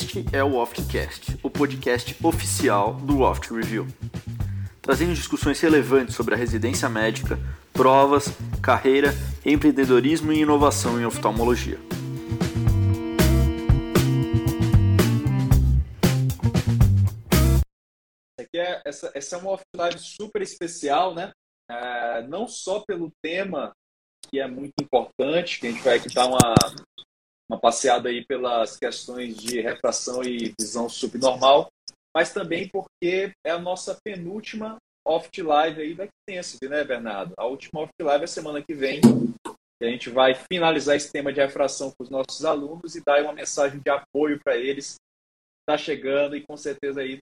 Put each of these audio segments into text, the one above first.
Este é o Oftcast, o podcast oficial do Oft Review, trazendo discussões relevantes sobre a residência médica, provas, carreira, empreendedorismo e inovação em oftalmologia. É, essa, essa é uma off live super especial, né? É, não só pelo tema que é muito importante, que a gente vai aqui dar uma, uma passeada aí pelas questões de refração e visão subnormal, mas também porque é a nossa penúltima oft live aí da Extensive, né, Bernardo? A última oft live é semana que vem. E a gente vai finalizar esse tema de refração com os nossos alunos e dar uma mensagem de apoio para eles. Está chegando e com certeza aí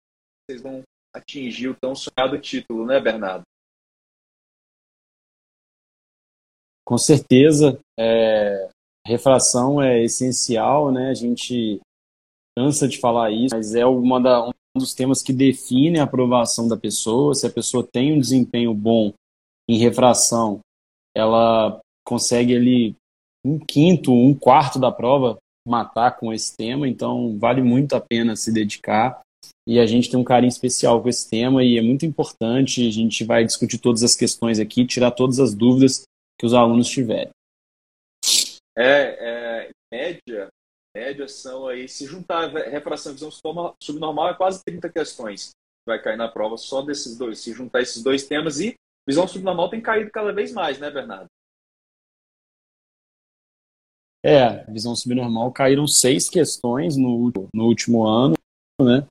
vocês vão atingir o tão sonhado título, né, Bernardo? Com certeza. É, refração é essencial, né? A gente cansa de falar isso, mas é uma da, um dos temas que define a aprovação da pessoa. Se a pessoa tem um desempenho bom em refração, ela consegue ali um quinto, um quarto da prova matar com esse tema, então vale muito a pena se dedicar. E a gente tem um carinho especial com esse tema e é muito importante. A gente vai discutir todas as questões aqui, tirar todas as dúvidas que os alunos tiverem. É, é média, média são aí, se juntar refração e visão subnormal, é quase 30 questões vai cair na prova só desses dois. Se juntar esses dois temas e visão subnormal tem caído cada vez mais, né, Bernardo? É, visão subnormal caíram seis questões no, no último ano, né?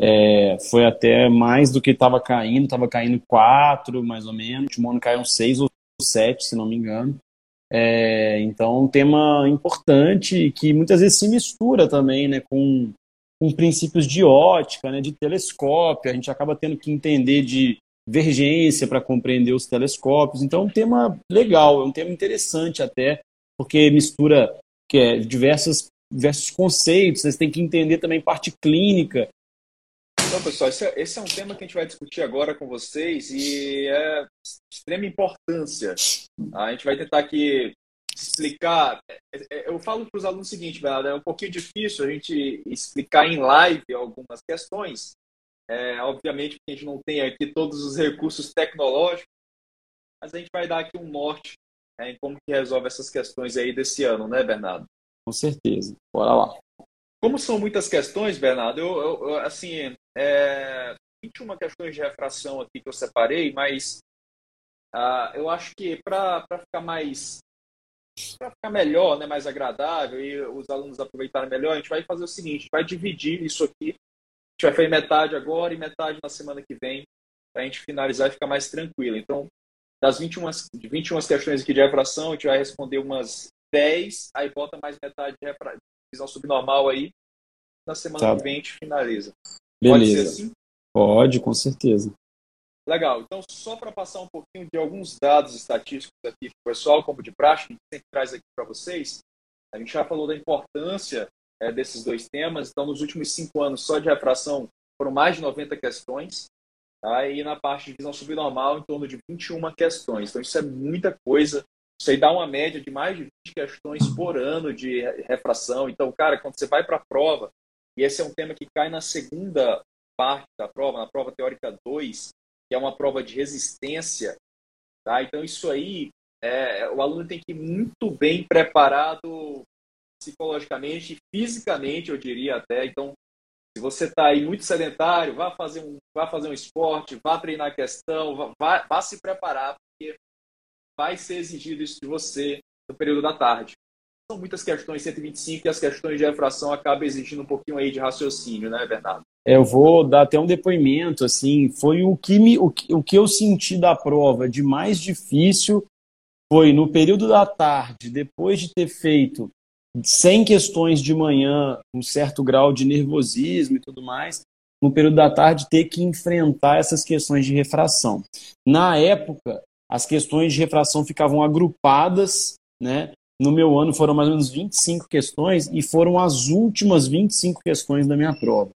É, foi até mais do que estava caindo, estava caindo quatro, mais ou menos. No último ano caíram seis ou sete, se não me engano. É, então, um tema importante que muitas vezes se mistura também né, com, com princípios de ótica, né, de telescópio. A gente acaba tendo que entender de divergência para compreender os telescópios. Então, é um tema legal, é um tema interessante até, porque mistura que é, diversos, diversos conceitos. Vocês têm que entender também parte clínica então, pessoal, esse é, esse é, um tema que a gente vai discutir agora com vocês e é de extrema importância. A gente vai tentar aqui explicar. É, é, eu falo para os alunos o seguinte, é um pouquinho difícil a gente explicar em live algumas questões. É, obviamente a gente não tem aqui todos os recursos tecnológicos, mas a gente vai dar aqui um norte né, em como que resolve essas questões aí desse ano, né, Bernardo? Com certeza. Bora lá. Como são muitas questões, Bernardo, eu, eu assim, é, 21 questões de refração aqui que eu separei, mas uh, eu acho que para ficar mais para ficar melhor, né, mais agradável e os alunos aproveitarem melhor, a gente vai fazer o seguinte, vai dividir isso aqui. A gente vai fazer metade agora e metade na semana que vem, para a gente finalizar e ficar mais tranquilo. Então, das 21, 21 questões aqui de refração, a gente vai responder umas 10, aí bota mais metade de visão subnormal aí. Na semana tá. que vem a gente finaliza. Beleza. Pode ser assim? Pode, com certeza. Legal. Então, só para passar um pouquinho de alguns dados estatísticos aqui para o pessoal, como de praxe, que a gente sempre traz aqui para vocês. A gente já falou da importância é, desses dois temas. Então, nos últimos cinco anos, só de refração, foram mais de 90 questões. Tá? E na parte de visão subnormal, em torno de 21 questões. Então, isso é muita coisa. Isso aí dá uma média de mais de 20 questões por ano de refração. Então, cara, quando você vai para a prova, e esse é um tema que cai na segunda parte da prova, na prova teórica 2, que é uma prova de resistência. Tá? Então, isso aí, é, o aluno tem que ir muito bem preparado psicologicamente, fisicamente, eu diria até. Então, se você está aí muito sedentário, vá fazer um, vá fazer um esporte, vá treinar a questão, vá, vá se preparar, porque vai ser exigido isso de você no período da tarde. São muitas questões 125 e as questões de refração acabam exigindo um pouquinho aí de raciocínio, né, Bernardo? É, eu vou dar até um depoimento, assim, foi o que, me, o, que, o que eu senti da prova de mais difícil foi no período da tarde, depois de ter feito 100 questões de manhã, um certo grau de nervosismo e tudo mais, no período da tarde ter que enfrentar essas questões de refração. Na época, as questões de refração ficavam agrupadas, né? No meu ano foram mais ou menos 25 questões e foram as últimas 25 questões da minha prova.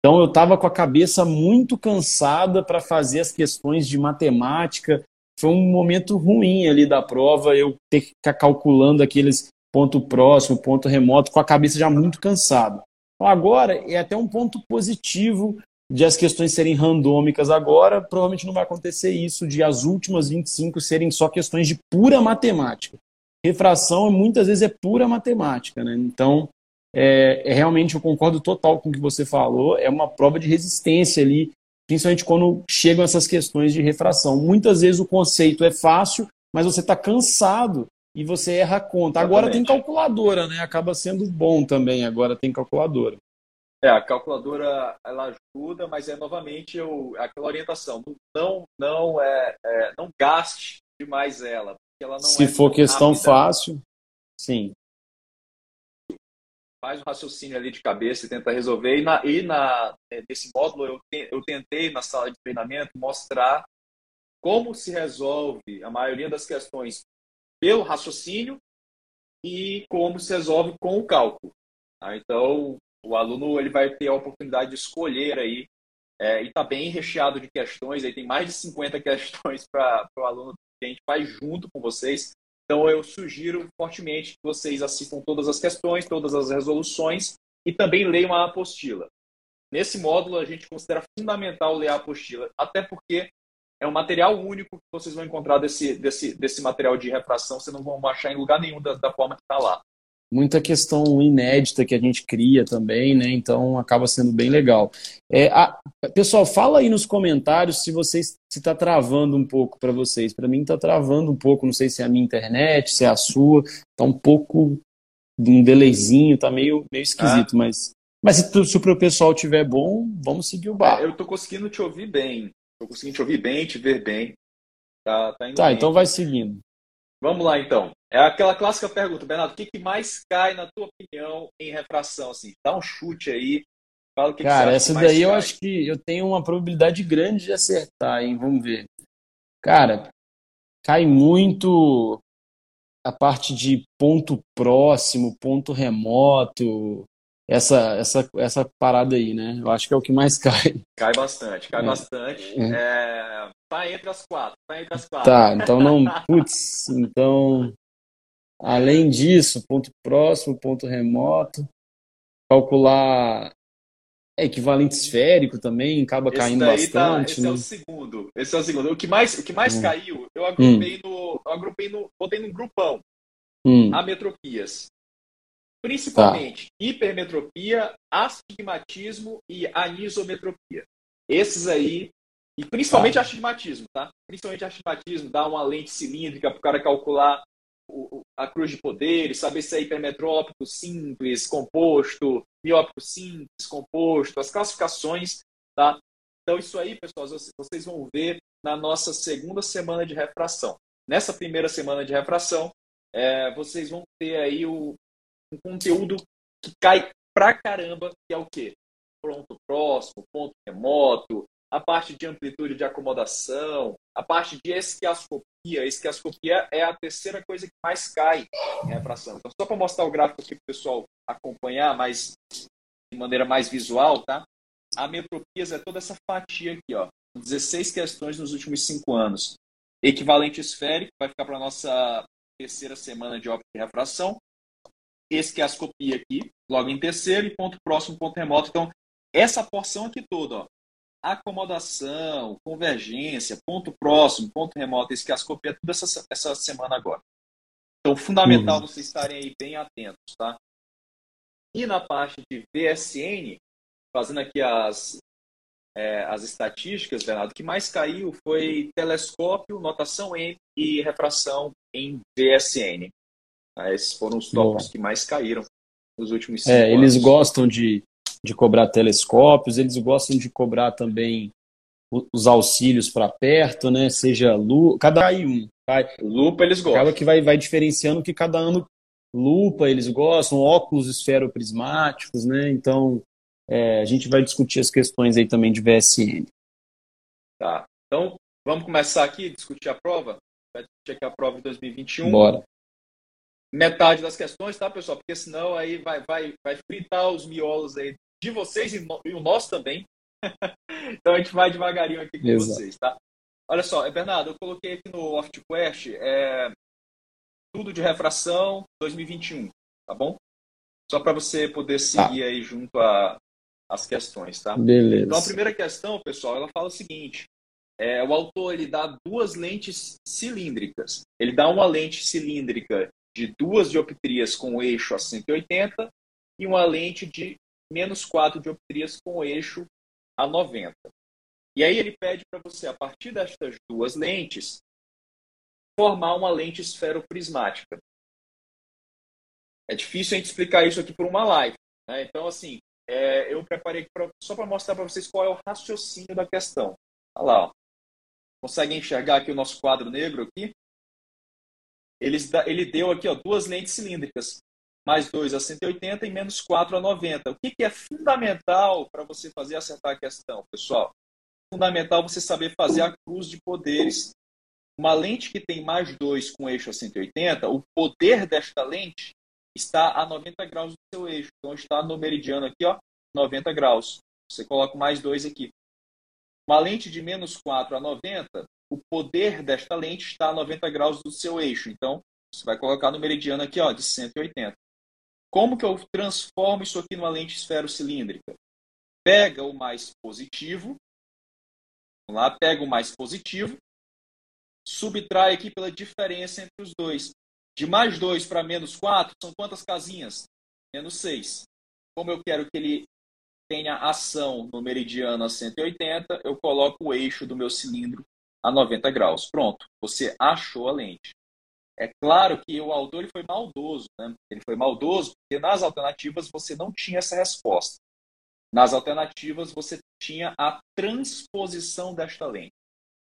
Então eu estava com a cabeça muito cansada para fazer as questões de matemática. Foi um momento ruim ali da prova, eu ter que ficar calculando aqueles ponto próximo, ponto remoto, com a cabeça já muito cansada. Agora é até um ponto positivo de as questões serem randômicas agora, provavelmente não vai acontecer isso de as últimas 25 serem só questões de pura matemática. Refração muitas vezes é pura matemática, né? Então, é, é, realmente eu concordo total com o que você falou, é uma prova de resistência ali, principalmente quando chegam essas questões de refração. Muitas vezes o conceito é fácil, mas você está cansado e você erra a conta. Agora tem calculadora, né? Acaba sendo bom também, agora tem calculadora. É, a calculadora ela ajuda, mas é novamente eu, aquela orientação. Não, não, é, é não gaste demais ela. Se é for questão rápida. fácil, sim. Faz um raciocínio ali de cabeça e tenta resolver. E, na, e na, é, nesse módulo eu, eu tentei, na sala de treinamento, mostrar como se resolve a maioria das questões pelo raciocínio e como se resolve com o cálculo. Tá? Então, o aluno ele vai ter a oportunidade de escolher aí, é, e está bem recheado de questões, aí tem mais de 50 questões para o aluno que a gente faz junto com vocês. Então eu sugiro fortemente que vocês assistam todas as questões, todas as resoluções e também leiam a apostila. Nesse módulo a gente considera fundamental ler a apostila, até porque é um material único que vocês vão encontrar desse, desse, desse material de refração, vocês não vão achar em lugar nenhum da, da forma que está lá muita questão inédita que a gente cria também, né? Então acaba sendo bem legal. É, a, pessoal, fala aí nos comentários se vocês se está travando um pouco para vocês. Para mim está travando um pouco, não sei se é a minha internet, se é a sua. Está um pouco de um delayzinho, tá meio, meio esquisito, ah. mas. Mas se, se o pessoal tiver bom, vamos seguir o bar. É, eu estou conseguindo te ouvir bem. Estou conseguindo te ouvir bem, te ver bem. Tá, tá, tá bem. então vai seguindo. Vamos lá, então. É aquela clássica pergunta, Bernardo, o que, que mais cai, na tua opinião, em refração? Assim, dá um chute aí. Fala o que Cara, que essa daí cai. eu acho que eu tenho uma probabilidade grande de acertar, hein? Vamos ver. Cara, cai muito a parte de ponto próximo, ponto remoto, essa, essa, essa parada aí, né? Eu acho que é o que mais cai. Cai bastante, cai é. bastante. É. É... Tá entre as quatro, tá entre as quatro. Tá, então não. Putz, então. Além disso, ponto próximo, ponto remoto. Calcular equivalente esférico também acaba esse caindo bastante. Tá, esse né? é o segundo. Esse é o segundo. O que mais, o que mais hum. caiu, eu agrupei hum. no. Eu agrupei no. Botei num grupão. Hum. Ametropias. Principalmente tá. hipermetropia, astigmatismo e anisometropia. Esses aí, e principalmente tá. astigmatismo, tá? Principalmente astigmatismo, dá uma lente cilíndrica para o cara calcular a cruz de poderes, saber se é hipermetrópico simples, composto, miópico simples, composto, as classificações, tá? Então, isso aí, pessoal, vocês vão ver na nossa segunda semana de refração. Nessa primeira semana de refração, é, vocês vão ter aí o, um conteúdo que cai pra caramba, que é o quê? Pronto próximo, ponto remoto, a parte de amplitude de acomodação, a parte de esquiascopia. Esquiascopia é a terceira coisa que mais cai em refração. Então, só para mostrar o gráfico aqui para o pessoal acompanhar, mas de maneira mais visual, tá? A metropias é toda essa fatia aqui, ó. 16 questões nos últimos cinco anos. Equivalente esférico vai ficar para nossa terceira semana de óptica de refração esquiascopia aqui, logo em terceiro, e ponto próximo, ponto remoto. Então, essa porção aqui toda, ó, acomodação, convergência, ponto próximo, ponto remoto, esquiascopia, tudo essa, essa semana agora. Então, fundamental uhum. vocês estarem aí bem atentos, tá? E na parte de VSN, fazendo aqui as, é, as estatísticas, Bernardo, o que mais caiu foi telescópio, notação M e refração em VSN. Tá? Esses foram os tópicos que mais caíram nos últimos cinco é, Eles gostam de, de cobrar telescópios, eles gostam de cobrar também os auxílios para perto, né? Seja lupa, cada cai um. Cai. Lupa eles gostam. Acaba que vai, vai diferenciando que cada ano lupa eles gostam, óculos esferoprismáticos, né? Então é, a gente vai discutir as questões aí também de VSN. Tá. Então vamos começar aqui discutir a prova. Vai discutir aqui a prova de 2021. Bora metade das questões, tá, pessoal? Porque senão aí vai, vai, vai fritar os miolos aí de vocês e, no, e o nosso também. então a gente vai devagarinho aqui com Exato. vocês, tá? Olha só, é, Bernardo, eu coloquei aqui no OftQuest é, tudo de refração 2021, tá bom? Só para você poder seguir tá. aí junto às questões, tá? Beleza. Então, a primeira questão, pessoal, ela fala o seguinte. É, o autor ele dá duas lentes cilíndricas. Ele dá uma lente cilíndrica de duas dioptrias com eixo a 180 e uma lente de menos 4 dioptrias com o eixo a 90. E aí ele pede para você, a partir destas duas lentes, formar uma lente esferoprismática. É difícil a gente explicar isso aqui por uma live. Né? Então, assim, é, eu preparei pra, só para mostrar para vocês qual é o raciocínio da questão. Olha lá. Ó. Enxergar aqui o nosso quadro negro aqui? Ele, ele deu aqui ó, duas lentes cilíndricas, mais 2 a 180 e menos 4 a 90. O que, que é fundamental para você fazer acertar a questão, pessoal? Fundamental você saber fazer a cruz de poderes. Uma lente que tem mais 2 com eixo a 180, o poder desta lente está a 90 graus do seu eixo. Então está no meridiano aqui, ó, 90 graus. Você coloca mais 2 aqui. Uma lente de menos 4 a 90, o poder desta lente está a 90 graus do seu eixo. Então, você vai colocar no meridiano aqui, ó, de 180. Como que eu transformo isso aqui numa lente esferocilíndrica? Pega o mais positivo, lá, pega o mais positivo, subtrai aqui pela diferença entre os dois. De mais 2 para menos 4, são quantas casinhas? Menos 6. Como eu quero que ele tenha ação no meridiano a 180, eu coloco o eixo do meu cilindro a 90 graus. Pronto, você achou a lente. É claro que o autor ele foi maldoso. Né? Ele foi maldoso porque nas alternativas você não tinha essa resposta. Nas alternativas você tinha a transposição desta lente.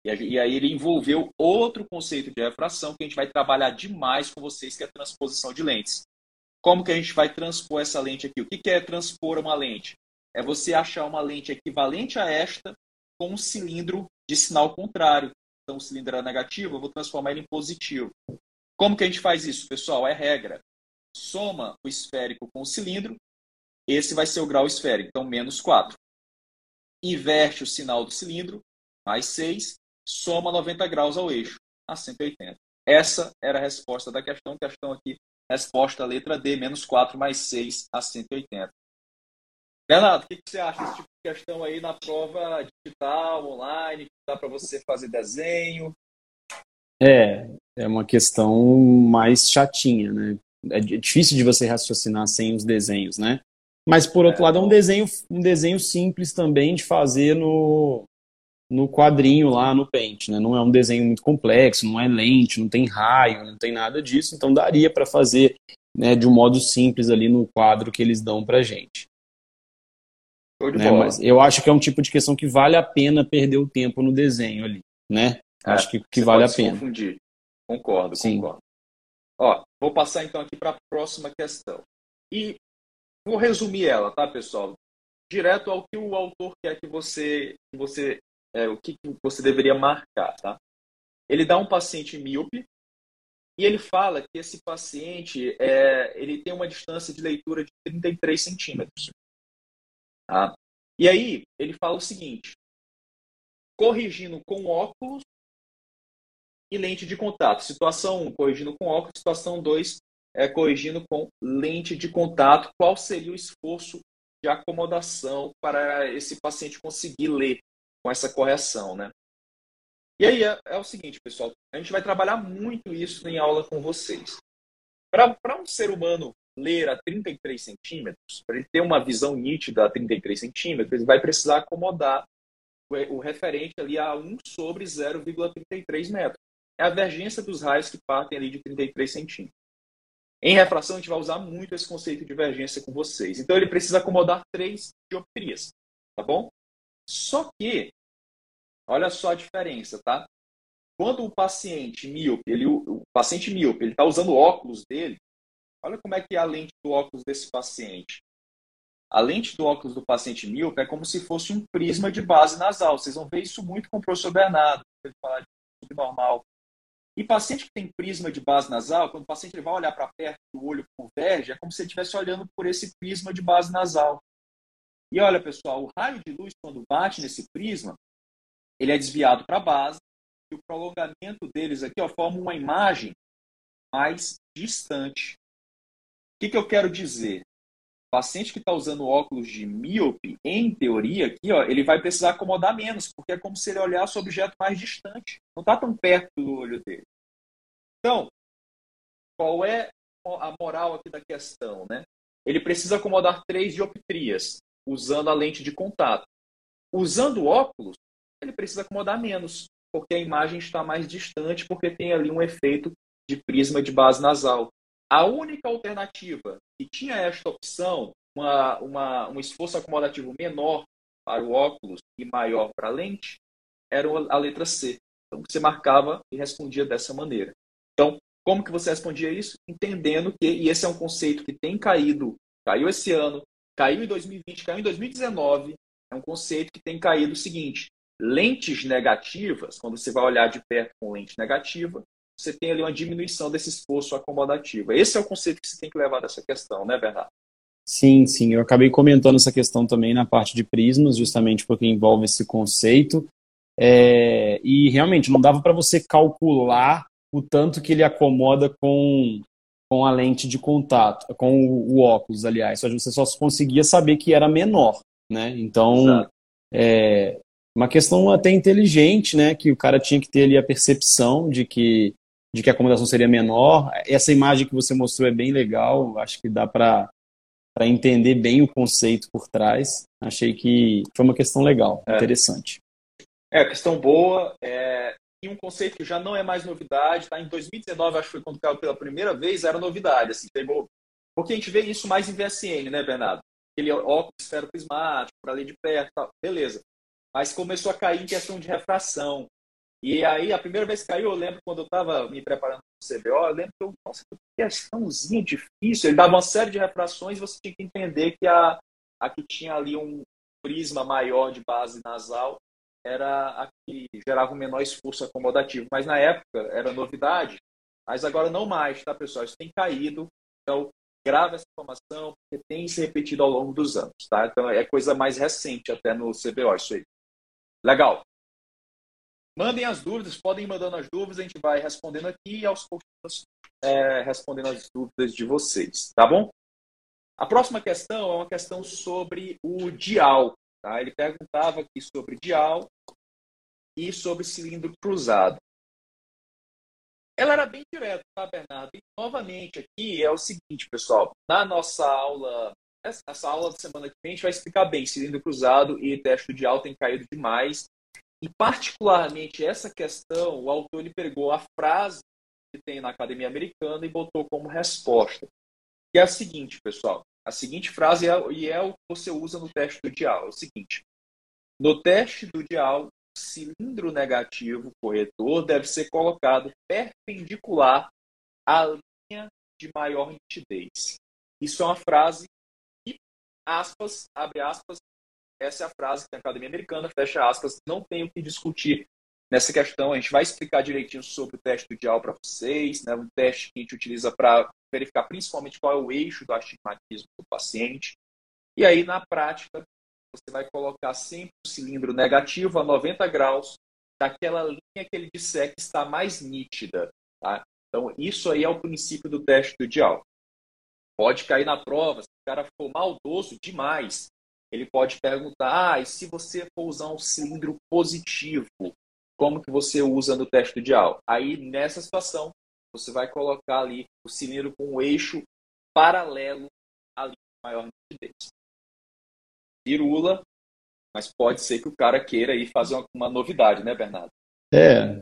E aí ele envolveu outro conceito de refração que a gente vai trabalhar demais com vocês, que é a transposição de lentes. Como que a gente vai transpor essa lente aqui? O que é transpor uma lente? É você achar uma lente equivalente a esta com um cilindro de sinal contrário. Então, o cilindro era negativo, eu vou transformar ele em positivo. Como que a gente faz isso, pessoal? É regra. Soma o esférico com o cilindro, esse vai ser o grau esférico, então menos 4. Inverte o sinal do cilindro, mais 6, soma 90 graus ao eixo, a 180. Essa era a resposta da questão. Questão aqui, resposta letra D, menos 4 mais 6 a 180. Bernardo, o que, você acha desse tipo de questão aí na prova digital, online, que dá para você fazer desenho? É, é uma questão mais chatinha, né? É difícil de você raciocinar sem os desenhos, né? Mas por outro é, lado é um desenho, um desenho simples também de fazer no, no quadrinho lá no Paint, né? Não é um desenho muito complexo, não é lente, não tem raio, não tem nada disso, então daria para fazer né, de um modo simples ali no quadro que eles dão para gente. Né? Mas eu acho que é um tipo de questão que vale a pena perder o tempo no desenho ali, né? É, acho que, que vale a pena. Confundir. Concordo, Sim. concordo. Ó, vou passar então aqui para a próxima questão. E vou resumir ela, tá, pessoal? Direto ao que o autor quer que você, que você é, o que você deveria marcar, tá? Ele dá um paciente míope e ele fala que esse paciente é, ele tem uma distância de leitura de 33 centímetros. Tá? E aí ele fala o seguinte: corrigindo com óculos e lente de contato. Situação 1, corrigindo com óculos. Situação 2, é, corrigindo com lente de contato. Qual seria o esforço de acomodação para esse paciente conseguir ler com essa correção, né? E aí é, é o seguinte, pessoal, a gente vai trabalhar muito isso em aula com vocês. Para um ser humano ler a 33 centímetros, para ele ter uma visão nítida a 33 centímetros, ele vai precisar acomodar o, referente ali a 1 sobre 0,33 metros. É a divergência dos raios que partem ali de 33 centímetros. Em refração, a gente vai usar muito esse conceito de divergência com vocês. Então, ele precisa acomodar três dioptrias, tá bom? Só que, olha só a diferença, tá? Quando o paciente míope, ele, o paciente míope, ele está usando óculos dele, Olha como é que é a lente do óculos desse paciente. A lente do óculos do paciente míope é como se fosse um prisma de base nasal. Vocês vão ver isso muito com o professor Bernardo, ele falar de subnormal. E paciente que tem prisma de base nasal, quando o paciente vai olhar para perto do olho converge, é como se ele estivesse olhando por esse prisma de base nasal. E olha, pessoal, o raio de luz, quando bate nesse prisma, ele é desviado para a base, e o prolongamento deles aqui ó, forma uma imagem mais distante que, que eu quero dizer? paciente que está usando óculos de míope, em teoria, aqui, ó, ele vai precisar acomodar menos, porque é como se ele olhasse o objeto mais distante. Não está tão perto do olho dele. Então, qual é a moral aqui da questão? Né? Ele precisa acomodar três dioptrias, usando a lente de contato. Usando óculos, ele precisa acomodar menos, porque a imagem está mais distante, porque tem ali um efeito de prisma de base nasal. A única alternativa que tinha esta opção, uma, uma, um esforço acomodativo menor para o óculos e maior para a lente, era a letra C. Então você marcava e respondia dessa maneira. Então, como que você respondia isso? Entendendo que, e esse é um conceito que tem caído, caiu esse ano, caiu em 2020, caiu em 2019, é um conceito que tem caído o seguinte: lentes negativas, quando você vai olhar de perto com lente negativa, você tem ali uma diminuição desse esforço acomodativo. Esse é o conceito que você tem que levar dessa questão, né, Bernardo? Sim, sim. Eu acabei comentando essa questão também na parte de prismas, justamente porque envolve esse conceito. É, e realmente não dava para você calcular o tanto que ele acomoda com, com a lente de contato, com o, o óculos, aliás. Você só conseguia saber que era menor, né? Então, é uma questão até inteligente, né? Que o cara tinha que ter ali a percepção de que de que a acomodação seria menor. Essa imagem que você mostrou é bem legal, acho que dá para entender bem o conceito por trás. Achei que foi uma questão legal, é. interessante. É, questão boa. É... E um conceito que já não é mais novidade, tá? Em 2019, acho que foi quando caiu pela primeira vez, era novidade. Assim, pegou... Porque a gente vê isso mais em VSN, né, Bernardo? Aquele óculos esferoprismático, para ler de perto, tal. beleza. Mas começou a cair em questão de refração, e aí, a primeira vez que caiu, eu lembro quando eu estava me preparando para o CBO, eu lembro que eu, nossa, que questãozinha difícil. Ele dava uma série de refrações e você tinha que entender que a, a que tinha ali um prisma maior de base nasal era a que gerava um menor esforço acomodativo. Mas na época era novidade, mas agora não mais, tá, pessoal? Isso tem caído. Então, grave essa informação, porque tem se repetido ao longo dos anos, tá? Então, é coisa mais recente até no CBO, isso aí. Legal. Mandem as dúvidas, podem ir mandando as dúvidas, a gente vai respondendo aqui e aos poucos é, respondendo as dúvidas de vocês, tá bom? A próxima questão é uma questão sobre o dial. Tá? Ele perguntava aqui sobre dial e sobre cilindro cruzado. Ela era bem direta, tá, Bernardo? E, novamente, aqui é o seguinte, pessoal. Na nossa aula, essa aula de semana que vem, a gente vai explicar bem cilindro cruzado e teste de dial tem caído demais. E, particularmente, essa questão, o autor ele pegou a frase que tem na Academia Americana e botou como resposta. Que é a seguinte, pessoal. A seguinte frase é, e é o que você usa no teste do dial. É o seguinte. No teste do dial, cilindro negativo corretor deve ser colocado perpendicular à linha de maior nitidez. Isso é uma frase aspas, abre aspas, essa é a frase que a Academia Americana, fecha aspas, não tem o que discutir nessa questão. A gente vai explicar direitinho sobre o teste do dial para vocês, né? um teste que a gente utiliza para verificar principalmente qual é o eixo do astigmatismo do paciente. E aí, na prática, você vai colocar sempre o cilindro negativo a 90 graus daquela linha que ele disser que está mais nítida. Tá? Então, isso aí é o princípio do teste do dial. Pode cair na prova, se o cara for maldoso demais, ele pode perguntar, ah, e se você for usar um cilindro positivo, como que você usa no teste de dial? Aí, nessa situação, você vai colocar ali o cilindro com o eixo paralelo linha maior nitidez. Pirula, mas pode ser que o cara queira aí fazer uma, uma novidade, né, Bernardo? É,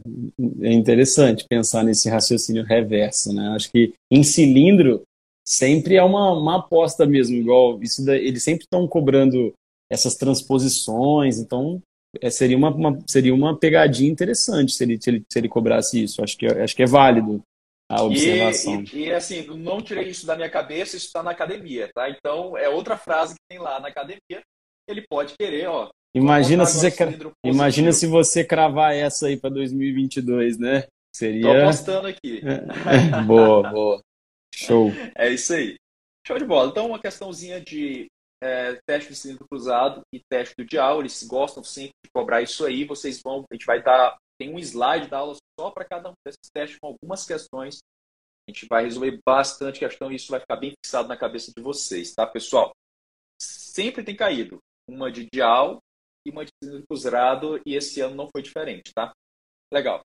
é interessante pensar nesse raciocínio reverso, né? Acho que em cilindro sempre é uma, uma aposta mesmo, igual isso da, eles sempre estão cobrando essas transposições, então é, seria, uma, uma, seria uma pegadinha interessante se ele, se ele, se ele cobrasse isso. Acho que, acho que é válido a observação. E, e, e assim, não tirei isso da minha cabeça, isso está na academia, tá? Então é outra frase que tem lá na academia. Ele pode querer, ó. Imagina se você imagina se você cravar essa aí para 2022, né? Seria. Tô apostando aqui. boa, boa. Show. É isso aí. Show de bola. Então, uma questãozinha de é, teste de cilindro cruzado e teste do dial. Eles gostam sempre de cobrar isso aí. Vocês vão, a gente vai dar, tem um slide da aula só para cada um desses testes com algumas questões A gente vai resolver bastante questão e isso vai ficar bem fixado na cabeça de vocês, tá, pessoal? Sempre tem caído uma de dial e uma de usado e esse ano não foi diferente, tá? Legal.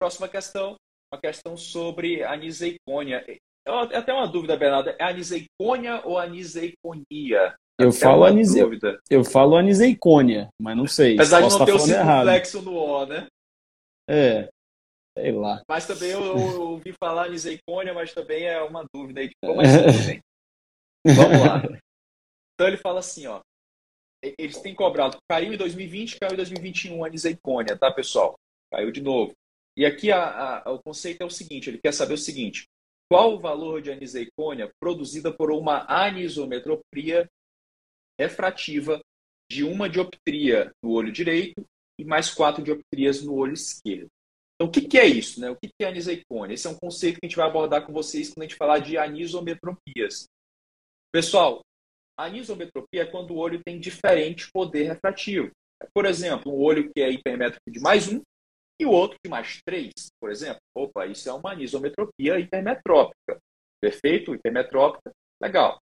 Próxima questão, uma questão sobre a aniseicônia. Eu, até uma dúvida, Bernardo, é aniseicônia ou aniseiconia? Eu falo, anise... eu falo aniseicônia, mas não sei. Apesar de não ter o circunflexo no O, né? É, sei lá. Mas também eu, eu ouvi falar aniseicônia, mas também é uma dúvida aí de como é Vamos lá. Então ele fala assim, ó. Eles têm cobrado, caiu em 2020, caiu em 2021 a aniseicônia, tá, pessoal? Caiu de novo. E aqui a, a, o conceito é o seguinte, ele quer saber o seguinte, qual o valor de aniseicônia produzida por uma anisometropia refrativa de uma dioptria no olho direito e mais quatro dioptrias no olho esquerdo. Então, o que, que é isso? Né? O que, que é aniseicônia? Esse é um conceito que a gente vai abordar com vocês quando a gente falar de anisometropias. Pessoal, a anisometropia é quando o olho tem diferente poder refrativo. Por exemplo, um olho que é hipermétrico de mais um e o outro de mais três, por exemplo. Opa, isso é uma anisometropia hipermetrópica. Perfeito? Hipermetrópica. Legal.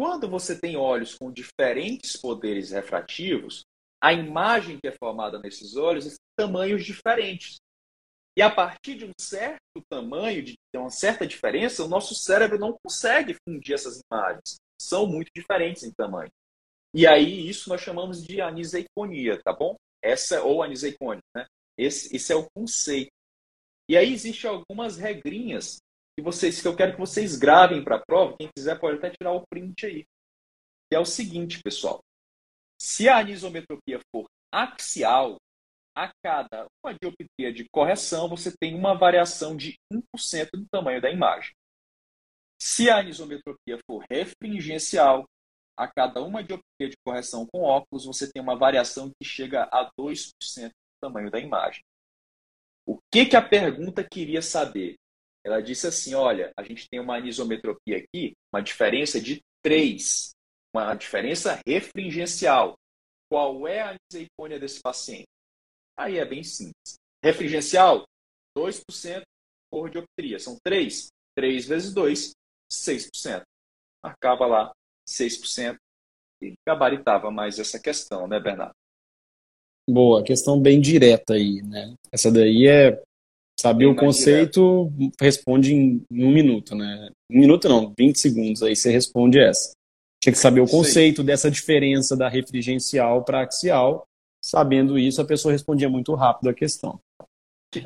Quando você tem olhos com diferentes poderes refrativos, a imagem que é formada nesses olhos é tamanhos diferentes. E a partir de um certo tamanho, de uma certa diferença, o nosso cérebro não consegue fundir essas imagens. São muito diferentes em tamanho. E aí, isso nós chamamos de aniseiconia, tá bom? Essa, ou aniseiconia, né? Esse, esse é o conceito. E aí, existem algumas regrinhas que vocês que eu quero que vocês gravem para a prova. Quem quiser pode até tirar o print aí. Que é o seguinte, pessoal. Se a anisometropia for axial, a cada uma dioptria de correção, você tem uma variação de 1% do tamanho da imagem. Se a anisometropia for refringencial, a cada uma dioptria de correção com óculos, você tem uma variação que chega a 2% do tamanho da imagem. O que, que a pergunta queria saber? Ela disse assim: olha, a gente tem uma anisometropia aqui, uma diferença de 3, uma diferença refringencial. Qual é a aniseiconia desse paciente? Aí é bem simples. Refringencial, 2% por dioptria. São 3. 3 vezes 2, 6%. Marcava lá 6% e gabaritava mais essa questão, né, Bernardo? Boa, questão bem direta aí, né? Essa daí é Saber o conceito, direto. responde em, um minuto, né? Um minuto não, 20 segundos, aí você responde essa. Tinha que saber o conceito dessa diferença da refrigencial para axial. Sabendo isso, a pessoa respondia muito rápido a questão.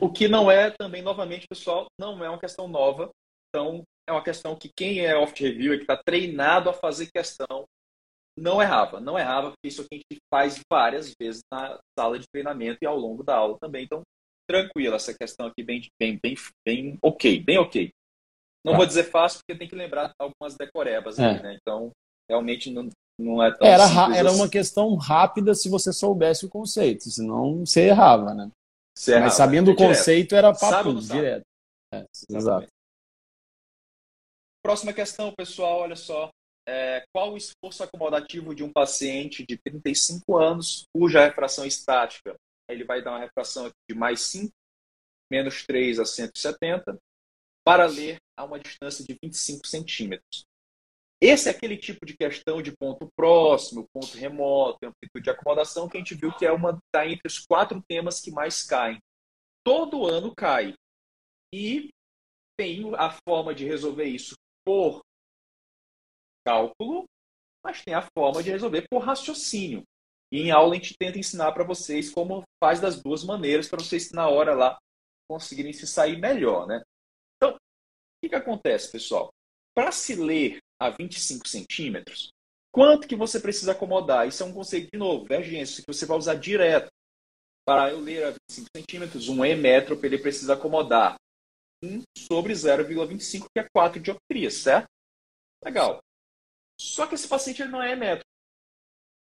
O que não é também, novamente, pessoal, não é uma questão nova. Então, é uma questão que quem é off review e que está treinado a fazer questão não errava. Não errava, porque isso aqui a gente faz várias vezes na sala de treinamento e ao longo da aula também. Então, tranquila essa questão aqui, bem, bem, bem, bem ok, bem ok. Não tá. vou dizer fácil, porque tem que lembrar algumas decorebas é. aí, né? Então, realmente não, não é tão era, era assim. uma questão rápida se você soubesse o conceito, senão você errava, né? Você errava, Mas sabendo é o conceito era papo direto. É, exato. Próxima questão, pessoal, olha só. É, qual o esforço acomodativo de um paciente de 35 anos cuja refração estática ele vai dar uma refração de mais 5, menos 3 a 170, para ler a uma distância de 25 centímetros. Esse é aquele tipo de questão de ponto próximo, ponto remoto, amplitude de acomodação, que a gente viu que é uma está entre os quatro temas que mais caem. Todo ano cai. E tem a forma de resolver isso por cálculo, mas tem a forma de resolver por raciocínio. E em aula a gente tenta ensinar para vocês como faz das duas maneiras para vocês na hora lá conseguirem se sair melhor, né? Então, o que, que acontece, pessoal? Para se ler a 25 centímetros, quanto que você precisa acomodar? Isso é um conceito de novo, divergência, que você vai usar direto. Para eu ler a 25 centímetros, um emétrope ele precisa acomodar 1 sobre 0,25, que é 4 dioptrias, certo? Legal. Só que esse paciente ele não é emétrope.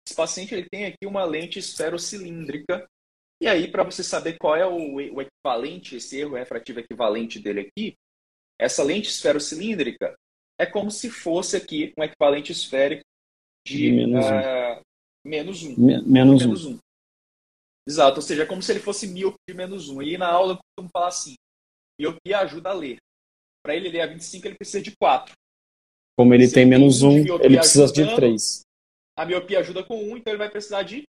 Esse paciente ele tem aqui uma lente esferocilíndrica. E aí, para você saber qual é o, o, equivalente, esse erro refrativo equivalente dele aqui, essa lente esferocilíndrica é como se fosse aqui um equivalente esférico de, de menos, uh, um. menos um. Me menos, menos um. um. Exato, ou seja, é como se ele fosse míope de menos um. E na aula eu costumo falar assim, miopia ajuda a ler. Para ele ler a 25, ele precisa de 4. Como ele Se tem menos 1, ele precisa ajudando, de 3. A miopia ajuda com 1, então ele vai precisar de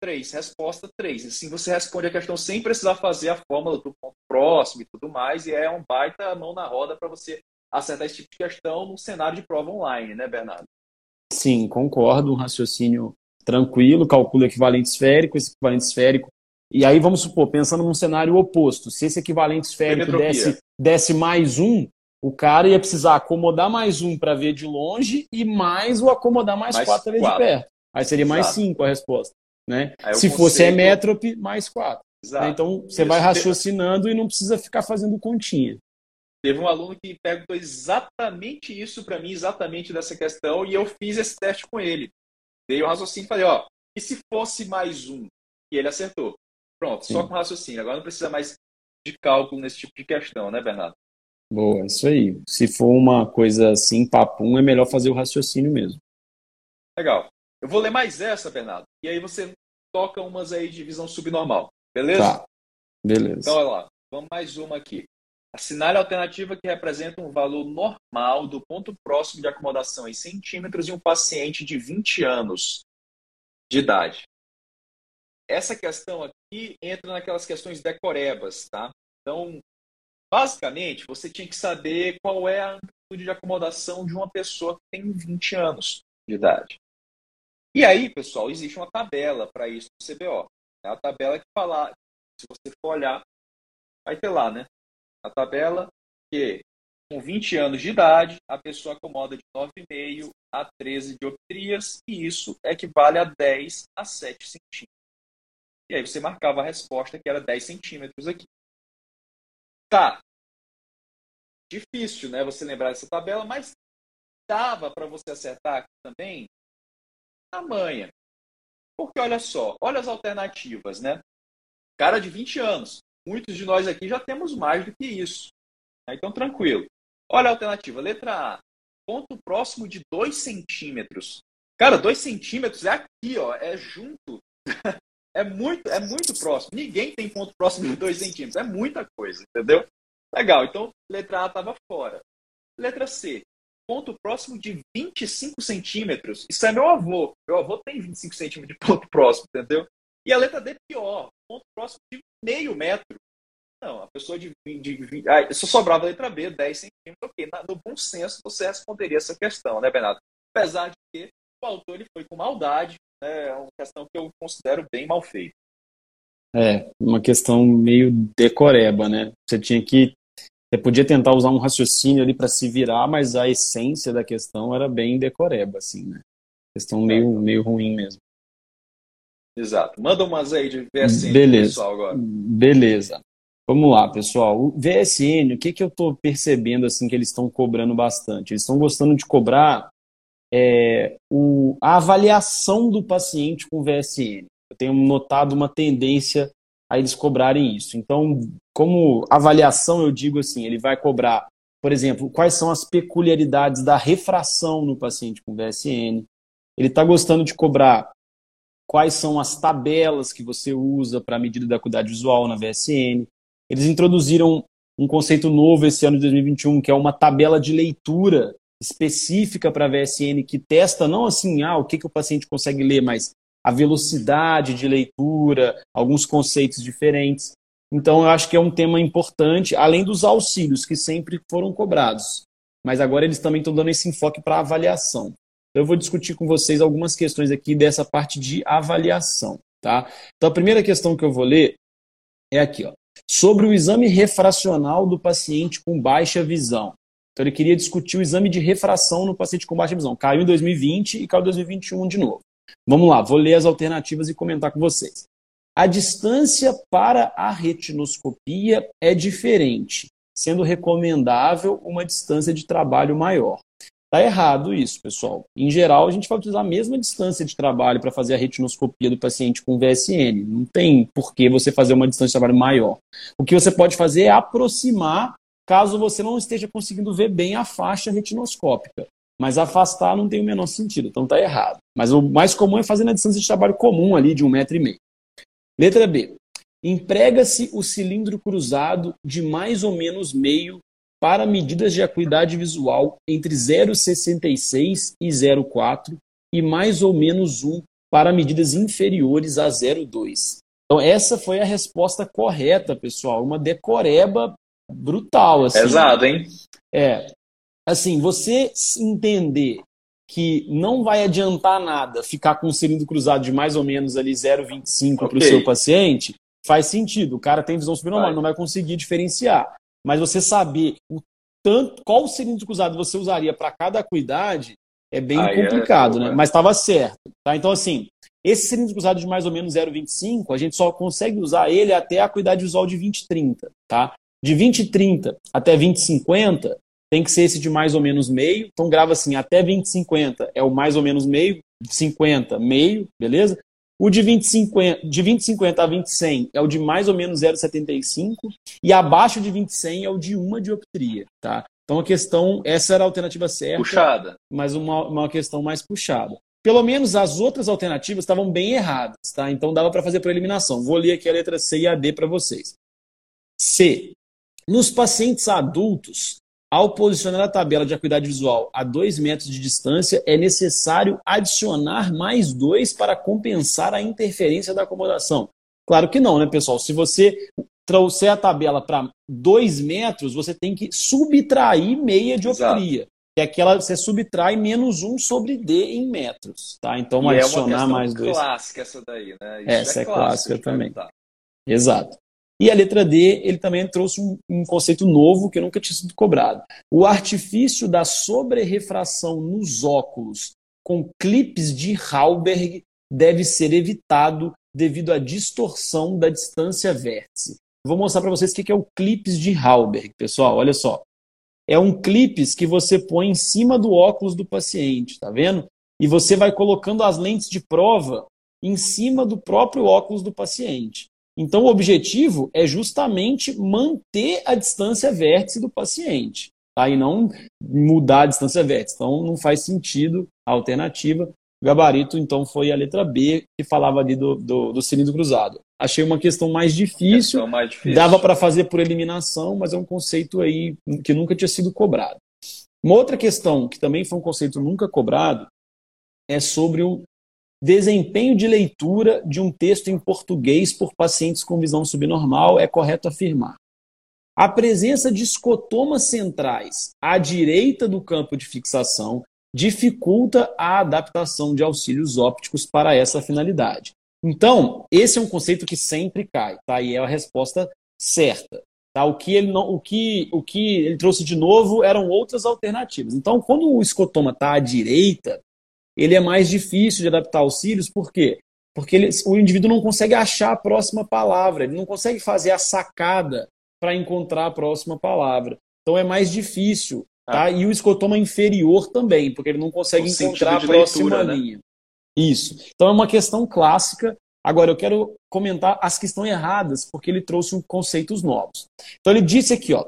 3. Resposta 3. Assim você responde a questão sem precisar fazer a fórmula do ponto próximo e tudo mais, e é um baita mão na roda para você acertar esse tipo de questão num cenário de prova online, né, Bernardo? Sim, concordo. Um raciocínio tranquilo, calcula o equivalente esférico, esse equivalente esférico. E aí, vamos supor, pensando num cenário oposto, se esse equivalente esférico desse, desse mais um, o cara ia precisar acomodar mais um para ver de longe e mais o acomodar mais, mais quatro para ver de perto. Aí seria Exato. mais cinco a resposta. Né? Se conceito... fosse emétrope, mais quatro. Né? Então, você Isso. vai raciocinando e não precisa ficar fazendo continha. Teve um aluno que perguntou exatamente isso para mim, exatamente dessa questão, e eu fiz esse teste com ele. Dei o raciocínio e falei, ó, e se fosse mais um? E ele acertou. Pronto, Sim. só com raciocínio. Agora não precisa mais de cálculo nesse tipo de questão, né, Bernardo? Boa, isso aí. Se for uma coisa assim, papum, é melhor fazer o raciocínio mesmo. Legal. Eu vou ler mais essa, Bernardo. E aí você toca umas aí de visão subnormal. Beleza? Tá. Beleza. Então, olha lá. Vamos mais uma aqui. Assinale a alternativa que representa um valor normal do ponto próximo de acomodação em centímetros em um paciente de 20 anos de idade. Essa questão aqui entra naquelas questões decorebas, tá? Então, basicamente, você tinha que saber qual é a amplitude de acomodação de uma pessoa que tem 20 anos de idade. E aí, pessoal, existe uma tabela para isso no CBO. É a tabela que fala, se você for olhar, vai ter lá, né? A tabela que com 20 anos de idade, a pessoa acomoda de 9,5 a 13 dioptrias, e isso equivale a 10 a 7 centímetros. E aí você marcava a resposta, que era 10 centímetros aqui. Tá. Difícil, né, você lembrar dessa tabela, mas dava para você acertar aqui também tamanha. Porque olha só, olha as alternativas, né? Cara de 20 anos, Muitos de nós aqui já temos mais do que isso. Né? Então, tranquilo. Olha a alternativa. Letra A. Ponto próximo de 2 centímetros. Cara, 2 centímetros é aqui, ó. É junto. é muito, é muito próximo. Ninguém tem ponto próximo de 2 centímetros. É muita coisa, entendeu? Legal. Então, letra A estava fora. Letra C. Ponto próximo de 25 centímetros. Isso é meu avô. Meu avô tem 25 centímetros de ponto próximo, entendeu? E a letra D é pior. Ponto próximo de meio metro. Não, a pessoa de, de, de ah, só sobrava a letra B, 10 centímetros, ok. no bom senso, você responderia essa questão, né, Bernardo? Apesar de que o autor ele foi com maldade, né, é uma questão que eu considero bem mal feita. É, uma questão meio decoreba, né? Você tinha que. Você podia tentar usar um raciocínio ali para se virar, mas a essência da questão era bem decoreba, assim, né? Questão meio, meio ruim mesmo. Exato. Manda umas aí de VSN Beleza. pessoal agora. Beleza. Vamos lá, pessoal. O VSN, o que, que eu estou percebendo assim que eles estão cobrando bastante? Eles estão gostando de cobrar é, o, a avaliação do paciente com VSN. Eu tenho notado uma tendência a eles cobrarem isso. Então, como avaliação, eu digo assim, ele vai cobrar, por exemplo, quais são as peculiaridades da refração no paciente com VSN. Ele está gostando de cobrar quais são as tabelas que você usa para a medida da acuidade visual na VSN. Eles introduziram um conceito novo esse ano de 2021, que é uma tabela de leitura específica para a VSN que testa não assim, ah, o que, que o paciente consegue ler, mas a velocidade de leitura, alguns conceitos diferentes. Então, eu acho que é um tema importante, além dos auxílios que sempre foram cobrados. Mas agora eles também estão dando esse enfoque para avaliação. Então, eu vou discutir com vocês algumas questões aqui dessa parte de avaliação. Tá? Então, a primeira questão que eu vou ler é aqui, ó, sobre o exame refracional do paciente com baixa visão. Então, ele queria discutir o exame de refração no paciente com baixa visão. Caiu em 2020 e caiu em 2021 de novo. Vamos lá, vou ler as alternativas e comentar com vocês. A distância para a retinoscopia é diferente, sendo recomendável uma distância de trabalho maior. Está errado isso, pessoal. Em geral, a gente vai utilizar a mesma distância de trabalho para fazer a retinoscopia do paciente com VSN. Não tem por que você fazer uma distância de trabalho maior. O que você pode fazer é aproximar, caso você não esteja conseguindo ver bem a faixa retinoscópica. Mas afastar não tem o menor sentido, então está errado. Mas o mais comum é fazer na distância de trabalho comum ali de um metro e meio. Letra B. Emprega-se o cilindro cruzado de mais ou menos meio para medidas de acuidade visual entre 0,66 e 0,4 e mais ou menos 1 para medidas inferiores a 0,2. Então, essa foi a resposta correta, pessoal. Uma decoreba brutal. Assim. Pesado, hein? É. Assim, você entender que não vai adiantar nada ficar com um cilindro cruzado de mais ou menos ali 0,25 okay. para o seu paciente, faz sentido. O cara tem visão subnormal, vai. não vai conseguir diferenciar. Mas você saber o tanto, qual cilindro cruzado você usaria para cada acuidade é bem é complicado, é, né? Mas estava certo. Tá? Então, assim, esse cilindro cruzado de mais ou menos 0,25, a gente só consegue usar ele até a acuidade visual de 2030, tá? De 2030 até 2050, tem que ser esse de mais ou menos meio. Então grava assim, até 2050 é o mais ou menos meio, 50, meio, beleza? O de 2050, de 2050 a 20100 é o de mais ou menos 0,75 e abaixo de 20100 é o de uma dioptria, tá? Então a questão, essa era a alternativa certa. Puxada. Mas uma, uma questão mais puxada. Pelo menos as outras alternativas estavam bem erradas, tá? Então dava para fazer por eliminação. Vou ler aqui a letra C e a D para vocês. C. Nos pacientes adultos, ao posicionar a tabela de acuidade visual a 2 metros de distância, é necessário adicionar mais 2 para compensar a interferência da acomodação. Claro que não, né, pessoal? Se você trouxer a tabela para 2 metros, você tem que subtrair meia dioptria. Que é aquela você subtrai menos 1 sobre D em metros. Tá? Então, e adicionar é mais 2. É clássica essa daí, né? Isso essa é, é clássica também. Exato. E a letra D, ele também trouxe um, um, conceito novo que nunca tinha sido cobrado. O artifício da sobre-refração nos óculos com clipes de Hauberg deve ser evitado devido à distorção da distância vértice. Vou mostrar para vocês o que é o clipes de Hauberg, pessoal. Olha só. É um clipes que você põe em cima do óculos do paciente, tá vendo? E você vai colocando as lentes de prova em cima do próprio óculos do paciente. Então, o objetivo é justamente manter a distância vértice do paciente, tá? e não mudar a distância vértice. Então, não faz sentido a alternativa. O gabarito, então, foi a letra B, que falava ali do, do, do cilindro cruzado. Achei uma questão mais difícil, questão mais difícil. dava para fazer por eliminação, mas é um conceito aí que nunca tinha sido cobrado. Uma outra questão, que também foi um conceito nunca cobrado, é sobre o Desempenho de leitura de um texto em português por pacientes com visão subnormal é correto afirmar. A presença de escotomas centrais à direita do campo de fixação dificulta a adaptação de auxílios ópticos para essa finalidade. Então, esse é um conceito que sempre cai, tá? E é a resposta certa. Tá? O, que ele não, o, que, o que ele trouxe de novo eram outras alternativas. Então, quando o escotoma está à direita, ele é mais difícil de adaptar aos cílios, por quê? Porque ele, o indivíduo não consegue achar a próxima palavra, ele não consegue fazer a sacada para encontrar a próxima palavra. Então é mais difícil. Tá? Ah. E o escotoma inferior também, porque ele não consegue o encontrar a próxima leitura, né? linha. Né? Isso. Então é uma questão clássica. Agora eu quero comentar as que estão erradas, porque ele trouxe conceitos novos. Então ele disse aqui, ó,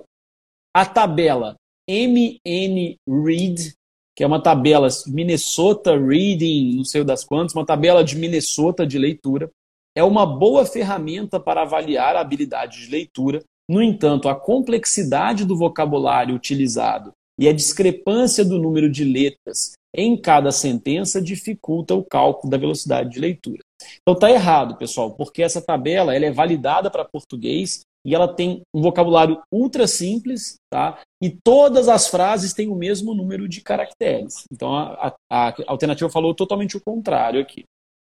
a tabela MN Read que é uma tabela Minnesota Reading, não sei das quantas, uma tabela de Minnesota de leitura. É uma boa ferramenta para avaliar a habilidade de leitura. No entanto, a complexidade do vocabulário utilizado e a discrepância do número de letras em cada sentença dificulta o cálculo da velocidade de leitura. Então está errado, pessoal, porque essa tabela ela é validada para português e ela tem um vocabulário ultra simples, tá? E todas as frases têm o mesmo número de caracteres. Então a, a, a alternativa falou totalmente o contrário aqui.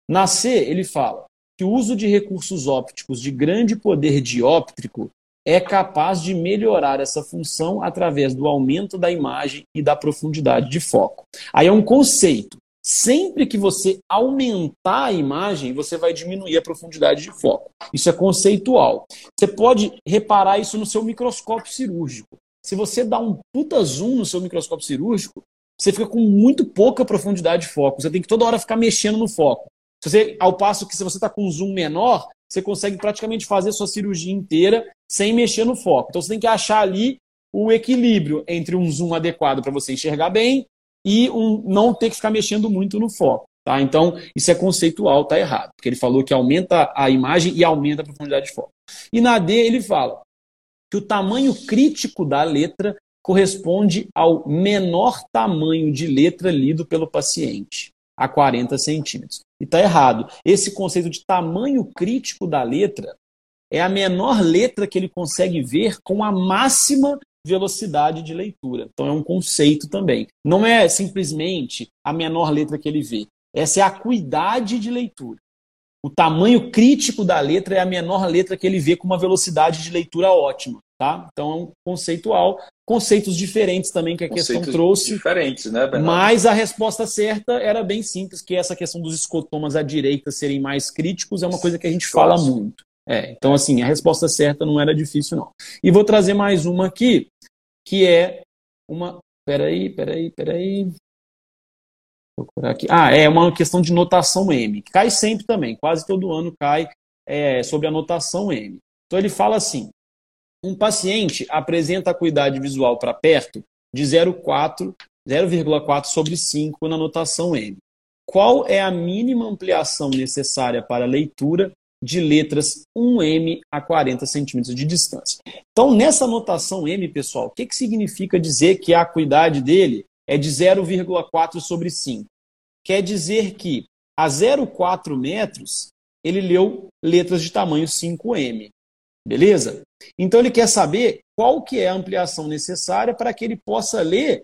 Na C, ele fala que o uso de recursos ópticos de grande poder dióptrico é capaz de melhorar essa função através do aumento da imagem e da profundidade de foco. Aí é um conceito. Sempre que você aumentar a imagem, você vai diminuir a profundidade de foco. Isso é conceitual. Você pode reparar isso no seu microscópio cirúrgico. Se você dá um puta zoom no seu microscópio cirúrgico, você fica com muito pouca profundidade de foco. Você tem que toda hora ficar mexendo no foco. Você, ao passo que se você está com um zoom menor, você consegue praticamente fazer sua cirurgia inteira sem mexer no foco. Então você tem que achar ali o equilíbrio entre um zoom adequado para você enxergar bem e um, não ter que ficar mexendo muito no foco. Tá? Então, isso é conceitual, tá errado. Porque ele falou que aumenta a imagem e aumenta a profundidade de foco. E na D ele fala que o tamanho crítico da letra corresponde ao menor tamanho de letra lido pelo paciente, a 40 centímetros. E está errado. Esse conceito de tamanho crítico da letra é a menor letra que ele consegue ver com a máxima velocidade de leitura. Então é um conceito também. Não é simplesmente a menor letra que ele vê. Essa é a acuidade de leitura. O tamanho crítico da letra é a menor letra que ele vê com uma velocidade de leitura ótima. Tá? Então é um conceitual. Conceitos diferentes também que a Conceitos questão trouxe. Diferentes, né, Bernardo? Mas a resposta certa era bem simples, que essa questão dos escotomas à direita serem mais críticos é uma coisa que a gente fala muito. É, então, assim, a resposta certa não era difícil, não. E vou trazer mais uma aqui, que é uma. Peraí, peraí, peraí. Vou procurar aqui. Ah, é uma questão de notação M, cai sempre também, quase todo ano cai é, sobre a notação M. Então ele fala assim: um paciente apresenta acuidade visual para perto de 0,4 sobre 5 na notação M. Qual é a mínima ampliação necessária para a leitura de letras 1M a 40 centímetros de distância. Então, nessa notação M, pessoal, o que, que significa dizer que a acuidade dele é de 0,4 sobre 5? Quer dizer que a 0,4 metros ele leu letras de tamanho 5M. Beleza? Então ele quer saber qual que é a ampliação necessária para que ele possa ler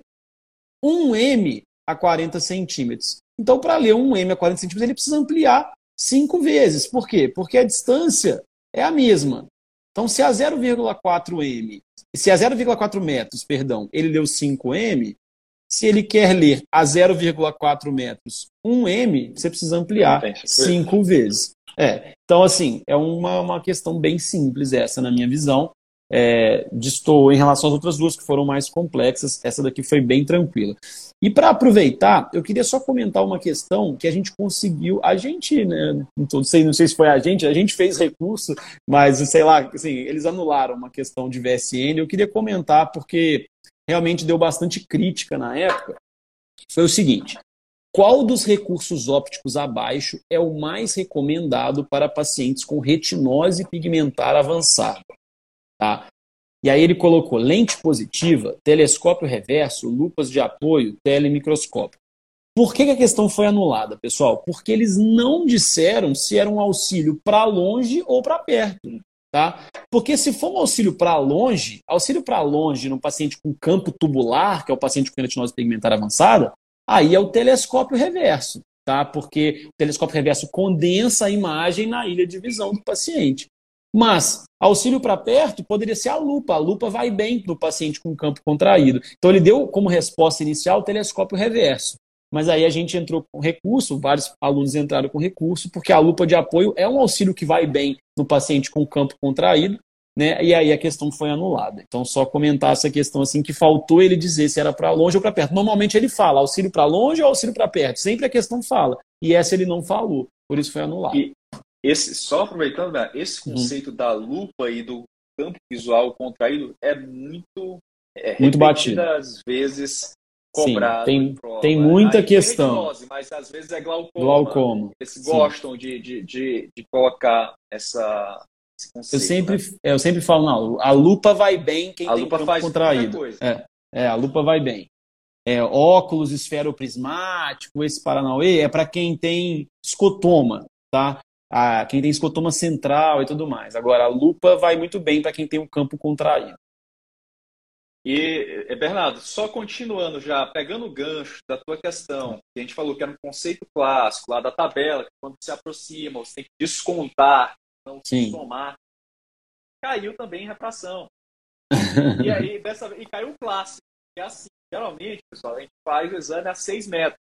1M a 40 centímetros. Então, para ler 1M a 40 centímetros, ele precisa ampliar cinco vezes. Por quê? Porque a distância é a mesma. Então, se a 0,4 m, se a 0,4 metros, perdão, ele deu 5 m, se ele quer ler a 0,4 metros 1 m, você precisa ampliar cinco vezes. É. Então, assim, é uma, uma questão bem simples essa, na minha visão. É, em relação às outras duas que foram mais complexas. Essa daqui foi bem tranquila. E para aproveitar, eu queria só comentar uma questão que a gente conseguiu, a gente, né, não sei, não sei se foi a gente, a gente fez recurso, mas sei lá, assim, eles anularam uma questão de VSN. Eu queria comentar porque realmente deu bastante crítica na época. Foi o seguinte: qual dos recursos ópticos abaixo é o mais recomendado para pacientes com retinose pigmentar avançada? Tá? E aí ele colocou lente positiva, telescópio reverso, lupas de apoio, telemicroscópio. Por que, que a questão foi anulada, pessoal? Porque eles não disseram se era um auxílio para longe ou para perto. Tá? Porque se for um auxílio para longe, auxílio para longe num paciente com campo tubular, que é o paciente com retinose pigmentar avançada, aí é o telescópio reverso, tá? Porque o telescópio reverso condensa a imagem na ilha de visão do paciente. Mas auxílio para perto poderia ser a lupa. A lupa vai bem no paciente com campo contraído. Então ele deu como resposta inicial o telescópio reverso. Mas aí a gente entrou com recurso, vários alunos entraram com recurso, porque a lupa de apoio é um auxílio que vai bem no paciente com campo contraído, né? E aí a questão foi anulada. Então só comentar essa questão assim que faltou ele dizer se era para longe ou para perto. Normalmente ele fala auxílio para longe ou auxílio para perto. Sempre a questão fala. E essa ele não falou. Por isso foi anulado. E, esse, só aproveitando, né, esse conceito uhum. da lupa e do campo visual contraído é muito é, muito batido às vezes cobrado. Sim, tem, tem muita Aí, questão. Retinose, mas às vezes é glaucoma. glaucoma. Eles Sim. gostam de, de, de, de, colocar essa. Conceito, eu sempre, né? eu sempre falo, não, a lupa vai bem quem a tem lupa campo faz contraído. É, é, a lupa vai bem. É, óculos esferoprismático, esse Paranauê, é para quem tem escotoma, tá? A quem tem escotoma central e tudo mais. Agora, a lupa vai muito bem para quem tem um campo contraído. E, Bernardo, só continuando já, pegando o gancho da tua questão, que a gente falou que era um conceito clássico lá da tabela, que quando se aproxima, você tem que descontar, não Sim. somar. Caiu também em refração. e aí, dessa e caiu o clássico, que é assim, geralmente, pessoal, a gente faz o exame a 6 metros.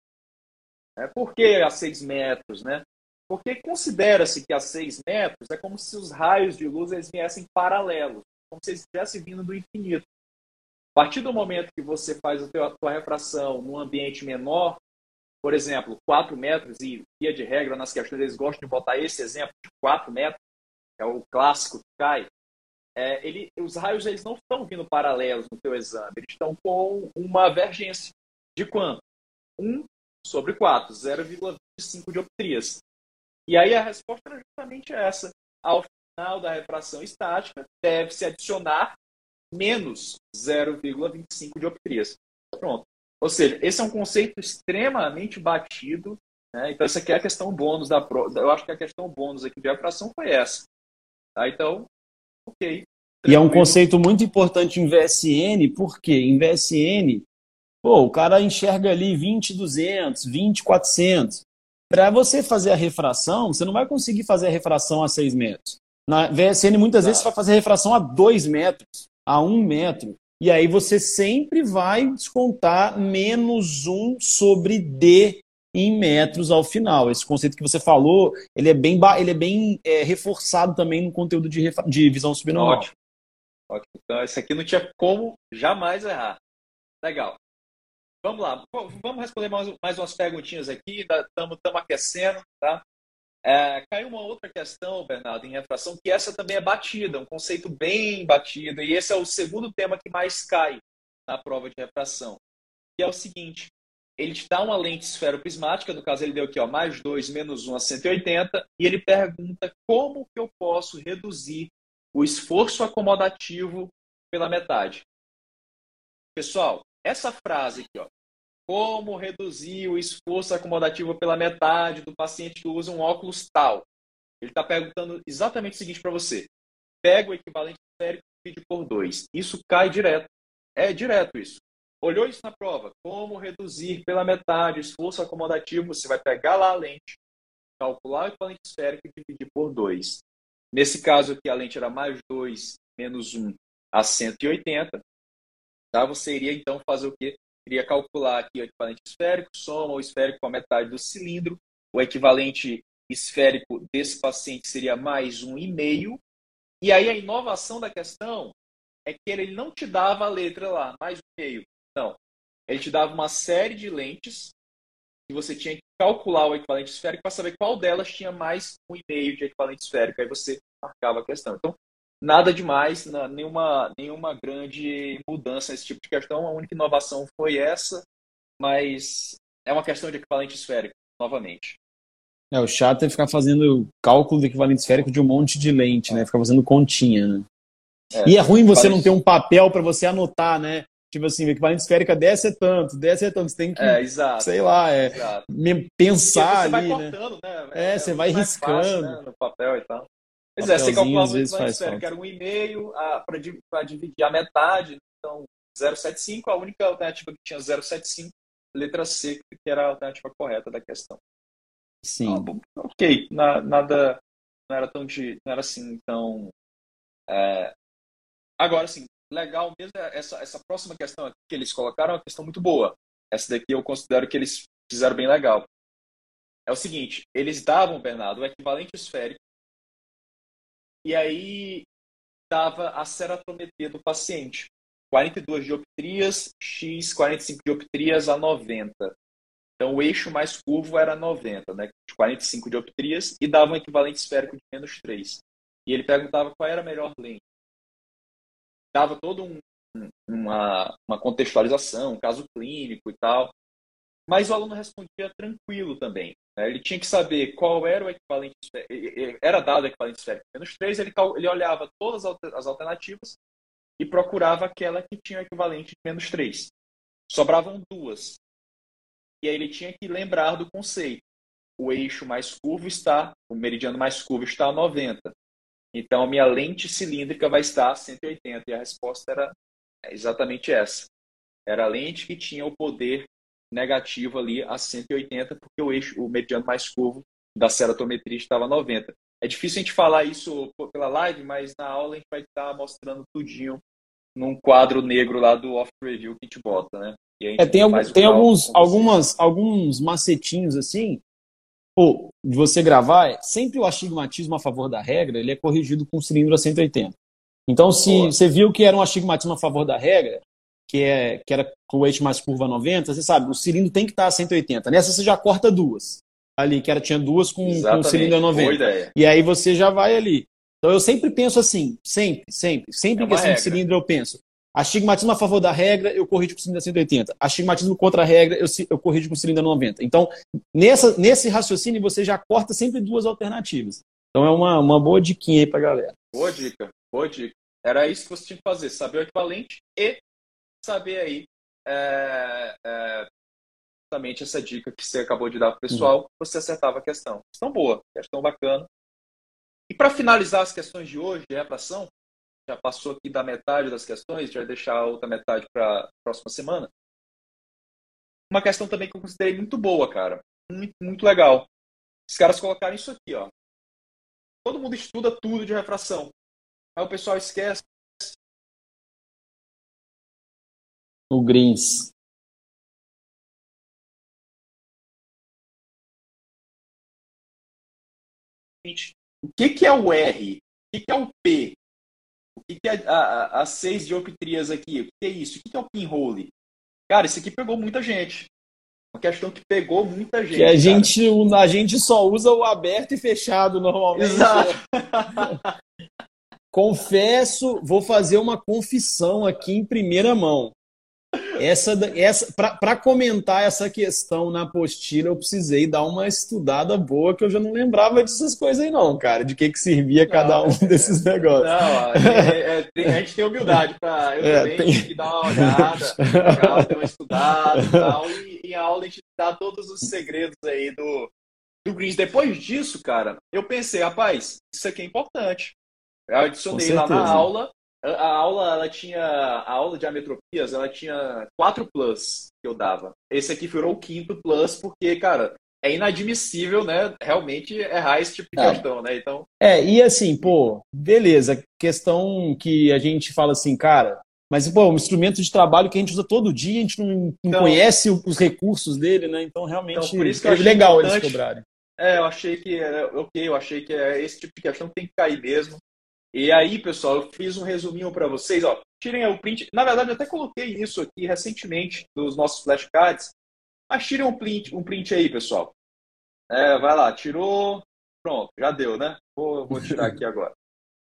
É, por que a 6 metros, né? Porque considera-se que a 6 metros é como se os raios de luz eles viessem paralelos, como se eles estivessem vindo do infinito. A partir do momento que você faz a tua refração num ambiente menor, por exemplo, 4 metros, e via de regra nas questões eles gostam de botar esse exemplo de 4 metros, que é o clássico que cai, é, ele, os raios eles não estão vindo paralelos no teu exame, eles estão com uma divergência. De quanto? 1 sobre 4, 0,25 dioptrias. E aí a resposta era justamente essa. Ao final da refração estática, deve-se adicionar menos 0,25 dioptrias. Pronto. Ou seja, esse é um conceito extremamente batido. Né? Então, essa aqui é a questão bônus da prova. Eu acho que a questão bônus aqui de refração foi essa. Tá? Então, ok. E é um conceito muito importante em VSN, porque em VSN, pô, o cara enxerga ali 20,200, 20,400. Para você fazer a refração, você não vai conseguir fazer a refração a 6 metros. Na VSN, muitas vezes, você vai fazer a refração a 2 metros, a 1 metro. E aí você sempre vai descontar menos 1 sobre D em metros ao final. Esse conceito que você falou, ele é bem, ele é bem é, reforçado também no conteúdo de, de visão subnormal. Ótimo. Ótimo. Então, esse aqui não tinha como jamais errar. Legal. Vamos lá. Vamos responder mais, mais umas perguntinhas aqui. Estamos aquecendo, tá? É, caiu uma outra questão, Bernardo, em refração, que essa também é batida, um conceito bem batido, e esse é o segundo tema que mais cai na prova de refração, que é o seguinte, ele te dá uma lente esferoprismática, no caso ele deu aqui, ó, mais 2, menos 1 a 180, e ele pergunta como que eu posso reduzir o esforço acomodativo pela metade. Pessoal, essa frase aqui, ó, como reduzir o esforço acomodativo pela metade do paciente que usa um óculos tal. Ele está perguntando exatamente o seguinte para você. Pega o equivalente esférico e divide por 2. Isso cai direto. É direto isso. Olhou isso na prova? Como reduzir pela metade o esforço acomodativo? Você vai pegar lá a lente, calcular o equivalente esférico e dividir por 2. Nesse caso aqui, a lente era mais 2 menos 1 a 180. Tá? Você iria então fazer o quê? Queria calcular aqui o equivalente esférico, soma o esférico com a metade do cilindro. O equivalente esférico desse paciente seria mais um e meio. E aí a inovação da questão é que ele não te dava a letra lá, mais um meio. Não. Ele te dava uma série de lentes e você tinha que calcular o equivalente esférico para saber qual delas tinha mais um e meio de equivalente esférico. Aí você marcava a questão. Então, nada demais, nenhuma, nenhuma grande mudança nesse tipo de questão. A única inovação foi essa, mas é uma questão de equivalente esférico, novamente. É, o chato é ficar fazendo cálculo do equivalente esférico de um monte de lente, né? Ficar fazendo continha, né? É, e é ruim você não ter um papel para você anotar, né? Tipo assim, o equivalente esférico desce é tanto, desce é tanto. Você tem que, é, exato, sei lá, é, pensar ali, né? Cortando, né? É, você vai riscando. Fácil, né? No papel e tal. Pois é, você calculava o equivalente esférico, que era um e-mail para dividir a metade, então 0,75, a única alternativa que tinha 0,75, letra C, que era a alternativa correta da questão. Sim. Então, ok, na, nada, não era tão de, não era assim, então... É... Agora, assim, legal mesmo, é essa, essa próxima questão aqui que eles colocaram é uma questão muito boa. Essa daqui eu considero que eles fizeram bem legal. É o seguinte, eles davam, Bernardo, o equivalente esférico e aí dava a ceratometria do paciente. 42 dioptrias, X 45 dioptrias a 90. Então o eixo mais curvo era 90, né? 45 dioptrias e dava um equivalente esférico de menos 3. E ele perguntava qual era a melhor lente. Dava todo um, uma, uma contextualização, um caso clínico e tal. Mas o aluno respondia tranquilo também. Né? Ele tinha que saber qual era o equivalente, era dado o equivalente esférico menos 3, ele, ele olhava todas as alternativas e procurava aquela que tinha o equivalente de menos 3. Sobravam duas. E aí ele tinha que lembrar do conceito. O eixo mais curvo está, o meridiano mais curvo está a 90. Então a minha lente cilíndrica vai estar a 180. E a resposta era exatamente essa. Era a lente que tinha o poder negativo ali a 180, porque o eixo, o mediano mais curvo da ceratometria estava 90. É difícil a gente falar isso pela live, mas na aula a gente vai estar mostrando tudinho num quadro negro lá do off review que a gente bota, né? É, tem, algum, tem alguns, algumas, alguns macetinhos assim. Pô, de você gravar, sempre o astigmatismo a favor da regra, ele é corrigido com cilindro a 180. Então, se Boa. você viu que era um astigmatismo a favor da regra, que, é, que era com o eixo mais curva 90, você sabe, o cilindro tem que estar a 180. Nessa você já corta duas. Ali, que era, tinha duas com, com o cilindro a 90. E aí você já vai ali. Então eu sempre penso assim, sempre, sempre, sempre é em questão regra. de cilindro eu penso. Astigmatismo a favor da regra, eu corrijo com cilindro 180. Astigmatismo contra a regra, eu, eu corrijo com cilindro 90. Então, nessa, nesse raciocínio, você já corta sempre duas alternativas. Então, é uma, uma boa diquinha aí pra galera. Boa dica, boa dica. Era isso que você tinha que fazer, saber o equivalente e saber aí é, é, justamente essa dica que você acabou de dar para o pessoal, uhum. você acertava a questão. Questão boa, questão bacana. E para finalizar as questões de hoje, de refração, já passou aqui da metade das questões, já deixar a outra metade para a próxima semana. Uma questão também que eu considerei muito boa, cara. Muito, muito legal. Os caras colocaram isso aqui, ó. Todo mundo estuda tudo de refração. Aí o pessoal esquece. O Greens. O que, que é o R? O que, que é o P? O que, que é a, a, seis dioptrias aqui? O que, que é isso? O que, que é o pinhole? Cara, isso aqui pegou muita gente. Uma questão que pegou muita gente. Que a gente, a gente só usa o aberto e fechado normalmente. Exato. Confesso, vou fazer uma confissão aqui em primeira mão. Essa, essa, Para comentar essa questão na apostila, eu precisei dar uma estudada boa, que eu já não lembrava dessas coisas aí, não, cara, de que, que servia cada um é, desses negócios. Não, é, é, a gente tem humildade para. Eu é, também tem... que dar uma olhada, dar uma estudada e tal, e em aula a gente dá todos os segredos aí do, do Greens. Depois disso, cara, eu pensei, rapaz, isso aqui é importante. Eu adicionei lá na aula a aula, ela tinha. A aula de ametropias, ela tinha quatro plus que eu dava. Esse aqui virou o quinto plus, porque, cara, é inadmissível, né? Realmente errar esse tipo de é. questão, né? Então. É, e assim, pô, beleza. Questão que a gente fala assim, cara. Mas, pô, um instrumento de trabalho que a gente usa todo dia, a gente não, então, conhece os recursos dele, né? Então, realmente, então, por isso que é legal eles cobrarem. É, eu achei que era ok, eu achei que é esse tipo de questão tem que cair mesmo. E aí, pessoal, eu fiz um resuminho para vocês. Ó, tirem o print. Na verdade, eu até coloquei isso aqui recentemente nos nossos flashcards. Mas tirem um print, um print aí, pessoal. É, vai lá, tirou. Pronto, já deu, né? Vou, vou tirar aqui agora.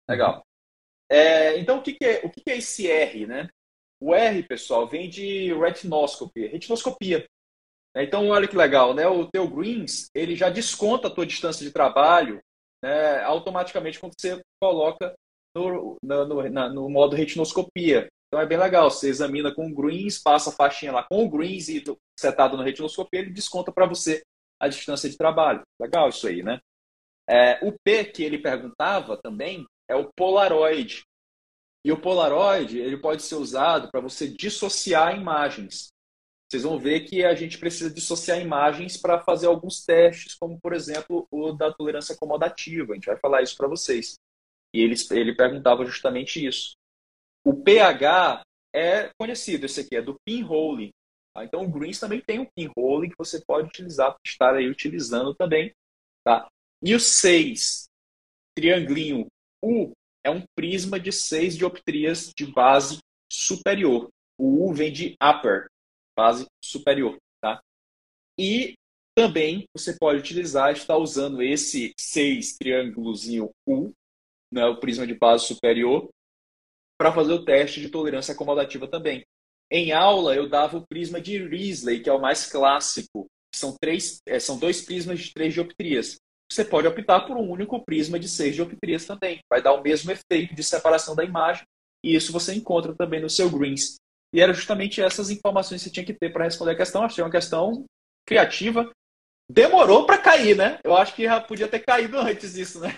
Legal. É, então, o, que, que, é, o que, que é esse R, né? O R, pessoal, vem de retinoscopy, retinoscopia. Então, olha que legal, né? O teu Greens, ele já desconta a tua distância de trabalho né, automaticamente quando você coloca no, no, na, no modo retinoscopia. Então é bem legal, você examina com o Greens, passa a faixinha lá com o Greens e setado no retinoscopia, ele desconta para você a distância de trabalho. Legal isso aí, né? É, o P que ele perguntava também é o Polaroid. E o Polaroid ele pode ser usado para você dissociar imagens vocês vão ver que a gente precisa dissociar imagens para fazer alguns testes, como, por exemplo, o da tolerância acomodativa. A gente vai falar isso para vocês. E ele, ele perguntava justamente isso. O pH é conhecido, esse aqui é do pinhole. Tá? Então, o Greens também tem um pinhole que você pode utilizar, estar aí utilizando também. Tá? E o 6, trianglinho U, é um prisma de 6 dioptrias de base superior. O U vem de upper, base superior, tá? E também você pode utilizar, está usando esse seis triângulozinho U, né, o prisma de base superior, para fazer o teste de tolerância acomodativa também. Em aula, eu dava o prisma de Risley, que é o mais clássico. São, três, é, são dois prismas de três dioptrias. Você pode optar por um único prisma de seis dioptrias também. Vai dar o mesmo efeito de separação da imagem. E isso você encontra também no seu Greens. E era justamente essas informações que você tinha que ter para responder a questão. Achei uma questão criativa. Demorou para cair, né? Eu acho que já podia ter caído antes disso, né?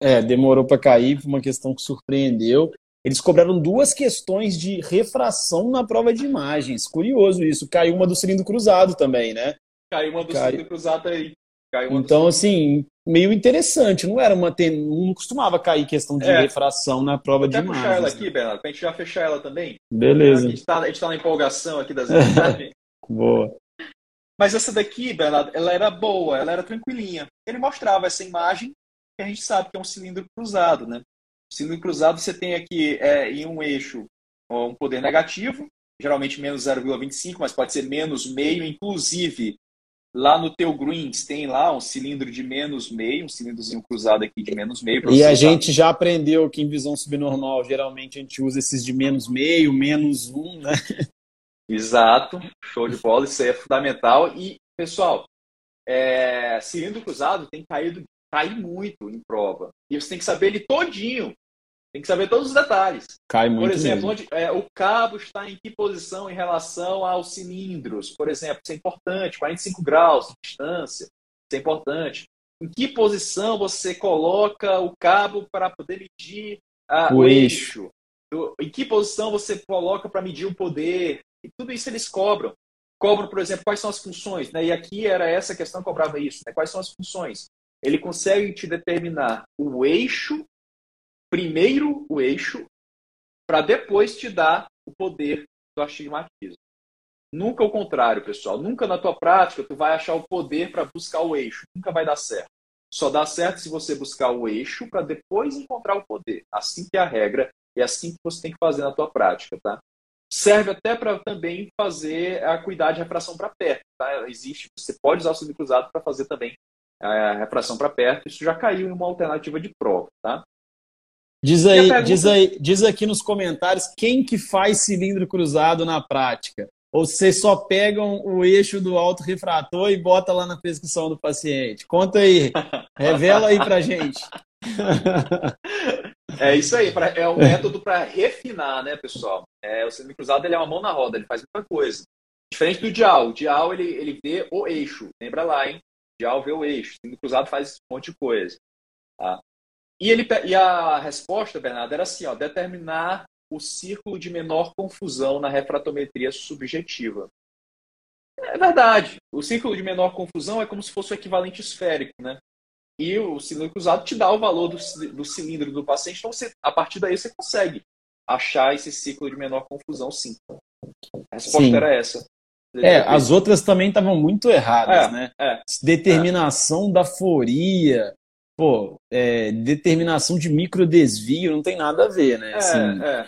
É, demorou para cair, foi uma questão que surpreendeu. Eles cobraram duas questões de refração na prova de imagens. Curioso isso. Caiu uma do cilindro cruzado também, né? Caiu uma do Caiu... cilindro cruzado aí. então, assim, meio interessante. Não era uma. Não costumava cair questão de é. refração na prova Vou de imagens. puxar ela aqui, né? Bernardo, pra gente já fechar ela também. Beleza. A gente tá, a gente tá na empolgação aqui das Boa. Mas essa daqui, Bernardo, ela era boa, ela era tranquilinha. Ele mostrava essa imagem que a gente sabe que é um cilindro cruzado, né? O cilindro cruzado você tem aqui é, em um eixo um poder negativo, geralmente menos 0,25, mas pode ser menos meio, inclusive Lá no teu Greens tem lá um cilindro de menos meio, um cilindrozinho cruzado aqui de menos meio. E a gente já aprendeu que em visão subnormal, geralmente a gente usa esses de menos meio, menos um, né? Exato, show de bola, isso aí é fundamental. E, pessoal, é, cilindro cruzado tem caído, cair muito em prova. E você tem que saber ele todinho. Tem que saber todos os detalhes. Cai muito Por exemplo, mesmo. onde é, o cabo está em que posição em relação aos cilindros? Por exemplo, isso é importante, 45 graus de distância, isso é importante. Em que posição você coloca o cabo para poder medir ah, O o, eixo. eixo? Em que posição você coloca para medir o poder? E tudo isso eles cobram. Cobram, por exemplo, quais são as funções. Né? E aqui era essa questão que cobrava isso. Né? Quais são as funções? Ele consegue te determinar o eixo primeiro o eixo para depois te dar o poder do astigmatismo. Nunca o contrário, pessoal. Nunca na tua prática tu vai achar o poder para buscar o eixo. Nunca vai dar certo. Só dá certo se você buscar o eixo para depois encontrar o poder. Assim que é a regra e assim que você tem que fazer na tua prática, tá? Serve até para também fazer a cuidar de refração para perto, tá? Existe, você pode usar o cilindro cruzado para fazer também a refração para perto. Isso já caiu em uma alternativa de prova, tá? Diz aí, pergunta- diz aí, diz aqui nos comentários quem que faz cilindro cruzado na prática. Ou vocês só pegam o eixo do alto refrator e bota lá na prescrição do paciente. Conta aí, revela aí pra gente. É isso aí, é um método para refinar, né, pessoal? É, o cilindro cruzado ele é uma mão na roda, ele faz muita coisa. Diferente do dial, o dial ele, ele vê o eixo, lembra lá, hein? O dial vê o eixo, o cruzado faz um monte de coisa. Tá? E, ele, e a resposta, Bernardo, era assim, ó, determinar o círculo de menor confusão na refratometria subjetiva. É verdade, o círculo de menor confusão é como se fosse o equivalente esférico, né? e o cilindro cruzado te dá o valor do, do cilindro do paciente. Então, você, a partir daí, você consegue achar esse ciclo de menor confusão, sim. A resposta Sim. era essa. É, as outras também estavam muito erradas, É, né? é. Determinação da foria, pô, é, determinação de microdesvio, não tem nada a ver, né? É, Assim, é.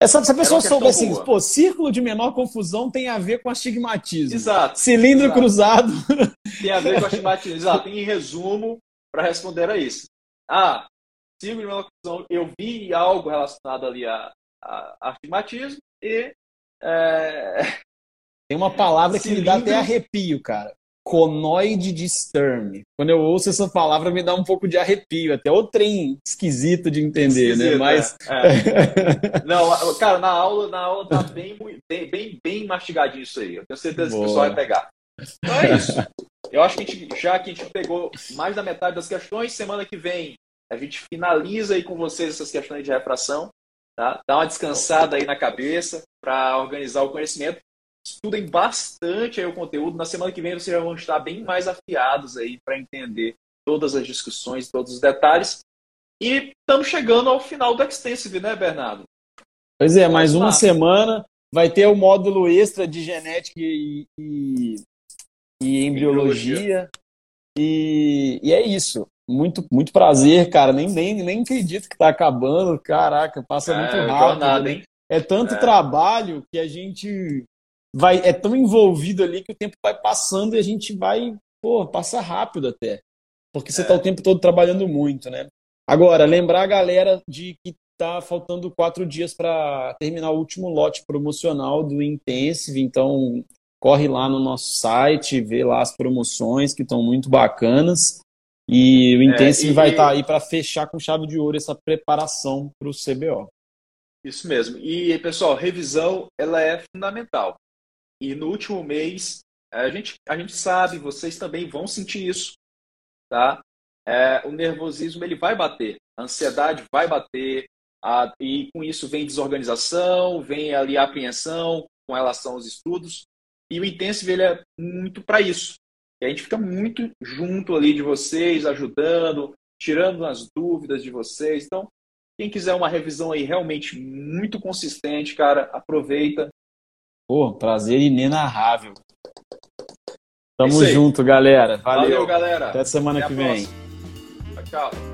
É, se a pessoa souber assim, pô, círculo de menor confusão tem a ver com astigmatismo. Exato. Cilindro Exato. cruzado. Tem a ver com astigmatismo. Exato. Em resumo, para responder a isso. Ah, ciclo de menor confusão, eu vi algo relacionado ali a, a, a astigmatismo e é, Tem uma palavra que me dá Cilindro. até arrepio, cara. Conoide de Sturm. Quando eu ouço essa palavra, me dá um pouco de arrepio. Até o trem esquisito de entender, né? Esquisito, Mas. é, é. Não, cara, na aula, na aula tá bem, bem, bem, mastigadinho isso aí. Eu tenho certeza que o Boa. pessoal vai pegar. Então é isso. Eu acho que a gente, já que a gente pegou mais da metade das questões, semana que vem a gente finaliza aí com vocês essas questões de refração, tá? Dá uma descansada aí na cabeça para organizar o conhecimento. Estudem bastante aí o conteúdo. Na semana que vem vocês vão estar bem mais afiados aí para entender todas as discussões, todos os detalhes. E estamos chegando ao final do Extensive, né, Bernardo? Pois é, mais uma semana. Vai ter o módulo extra de genética e, e, e embriologia. E, e é isso. Muito, muito prazer, cara. Nem, nem, nem acredito que tá acabando. Caraca, passa muito É, rápido. jornada, né? hein? É tanto É. trabalho que a gente vai é tão envolvido ali que o tempo vai passando e a gente vai, pô, passa rápido até. Porque você É. tá o tempo todo trabalhando muito, né? Agora, lembrar a galera de que tá faltando quatro dias para terminar o último lote promocional do Intensive, então corre lá no nosso site, vê lá as promoções que estão muito bacanas. E o Intensive e- vai estar aí para fechar com chave de ouro essa preparação para o CBO. Isso mesmo. E, pessoal, revisão ela é fundamental. E no último mês, a gente, a gente sabe, vocês também vão sentir isso, tá? É, o nervosismo ele vai bater, a ansiedade vai bater, a- e com isso vem desorganização, vem ali a apreensão com relação aos estudos. E o Intensive ele é muito para isso. E a gente fica muito junto ali de vocês, ajudando, tirando as dúvidas de vocês. Então, quem quiser uma revisão aí realmente muito consistente, cara, aproveita. Pô, prazer inenarrável. Tamo aí. junto, galera. Valeu, Valeu. galera. Até semana Até que vem. próxima. Tchau, tchau.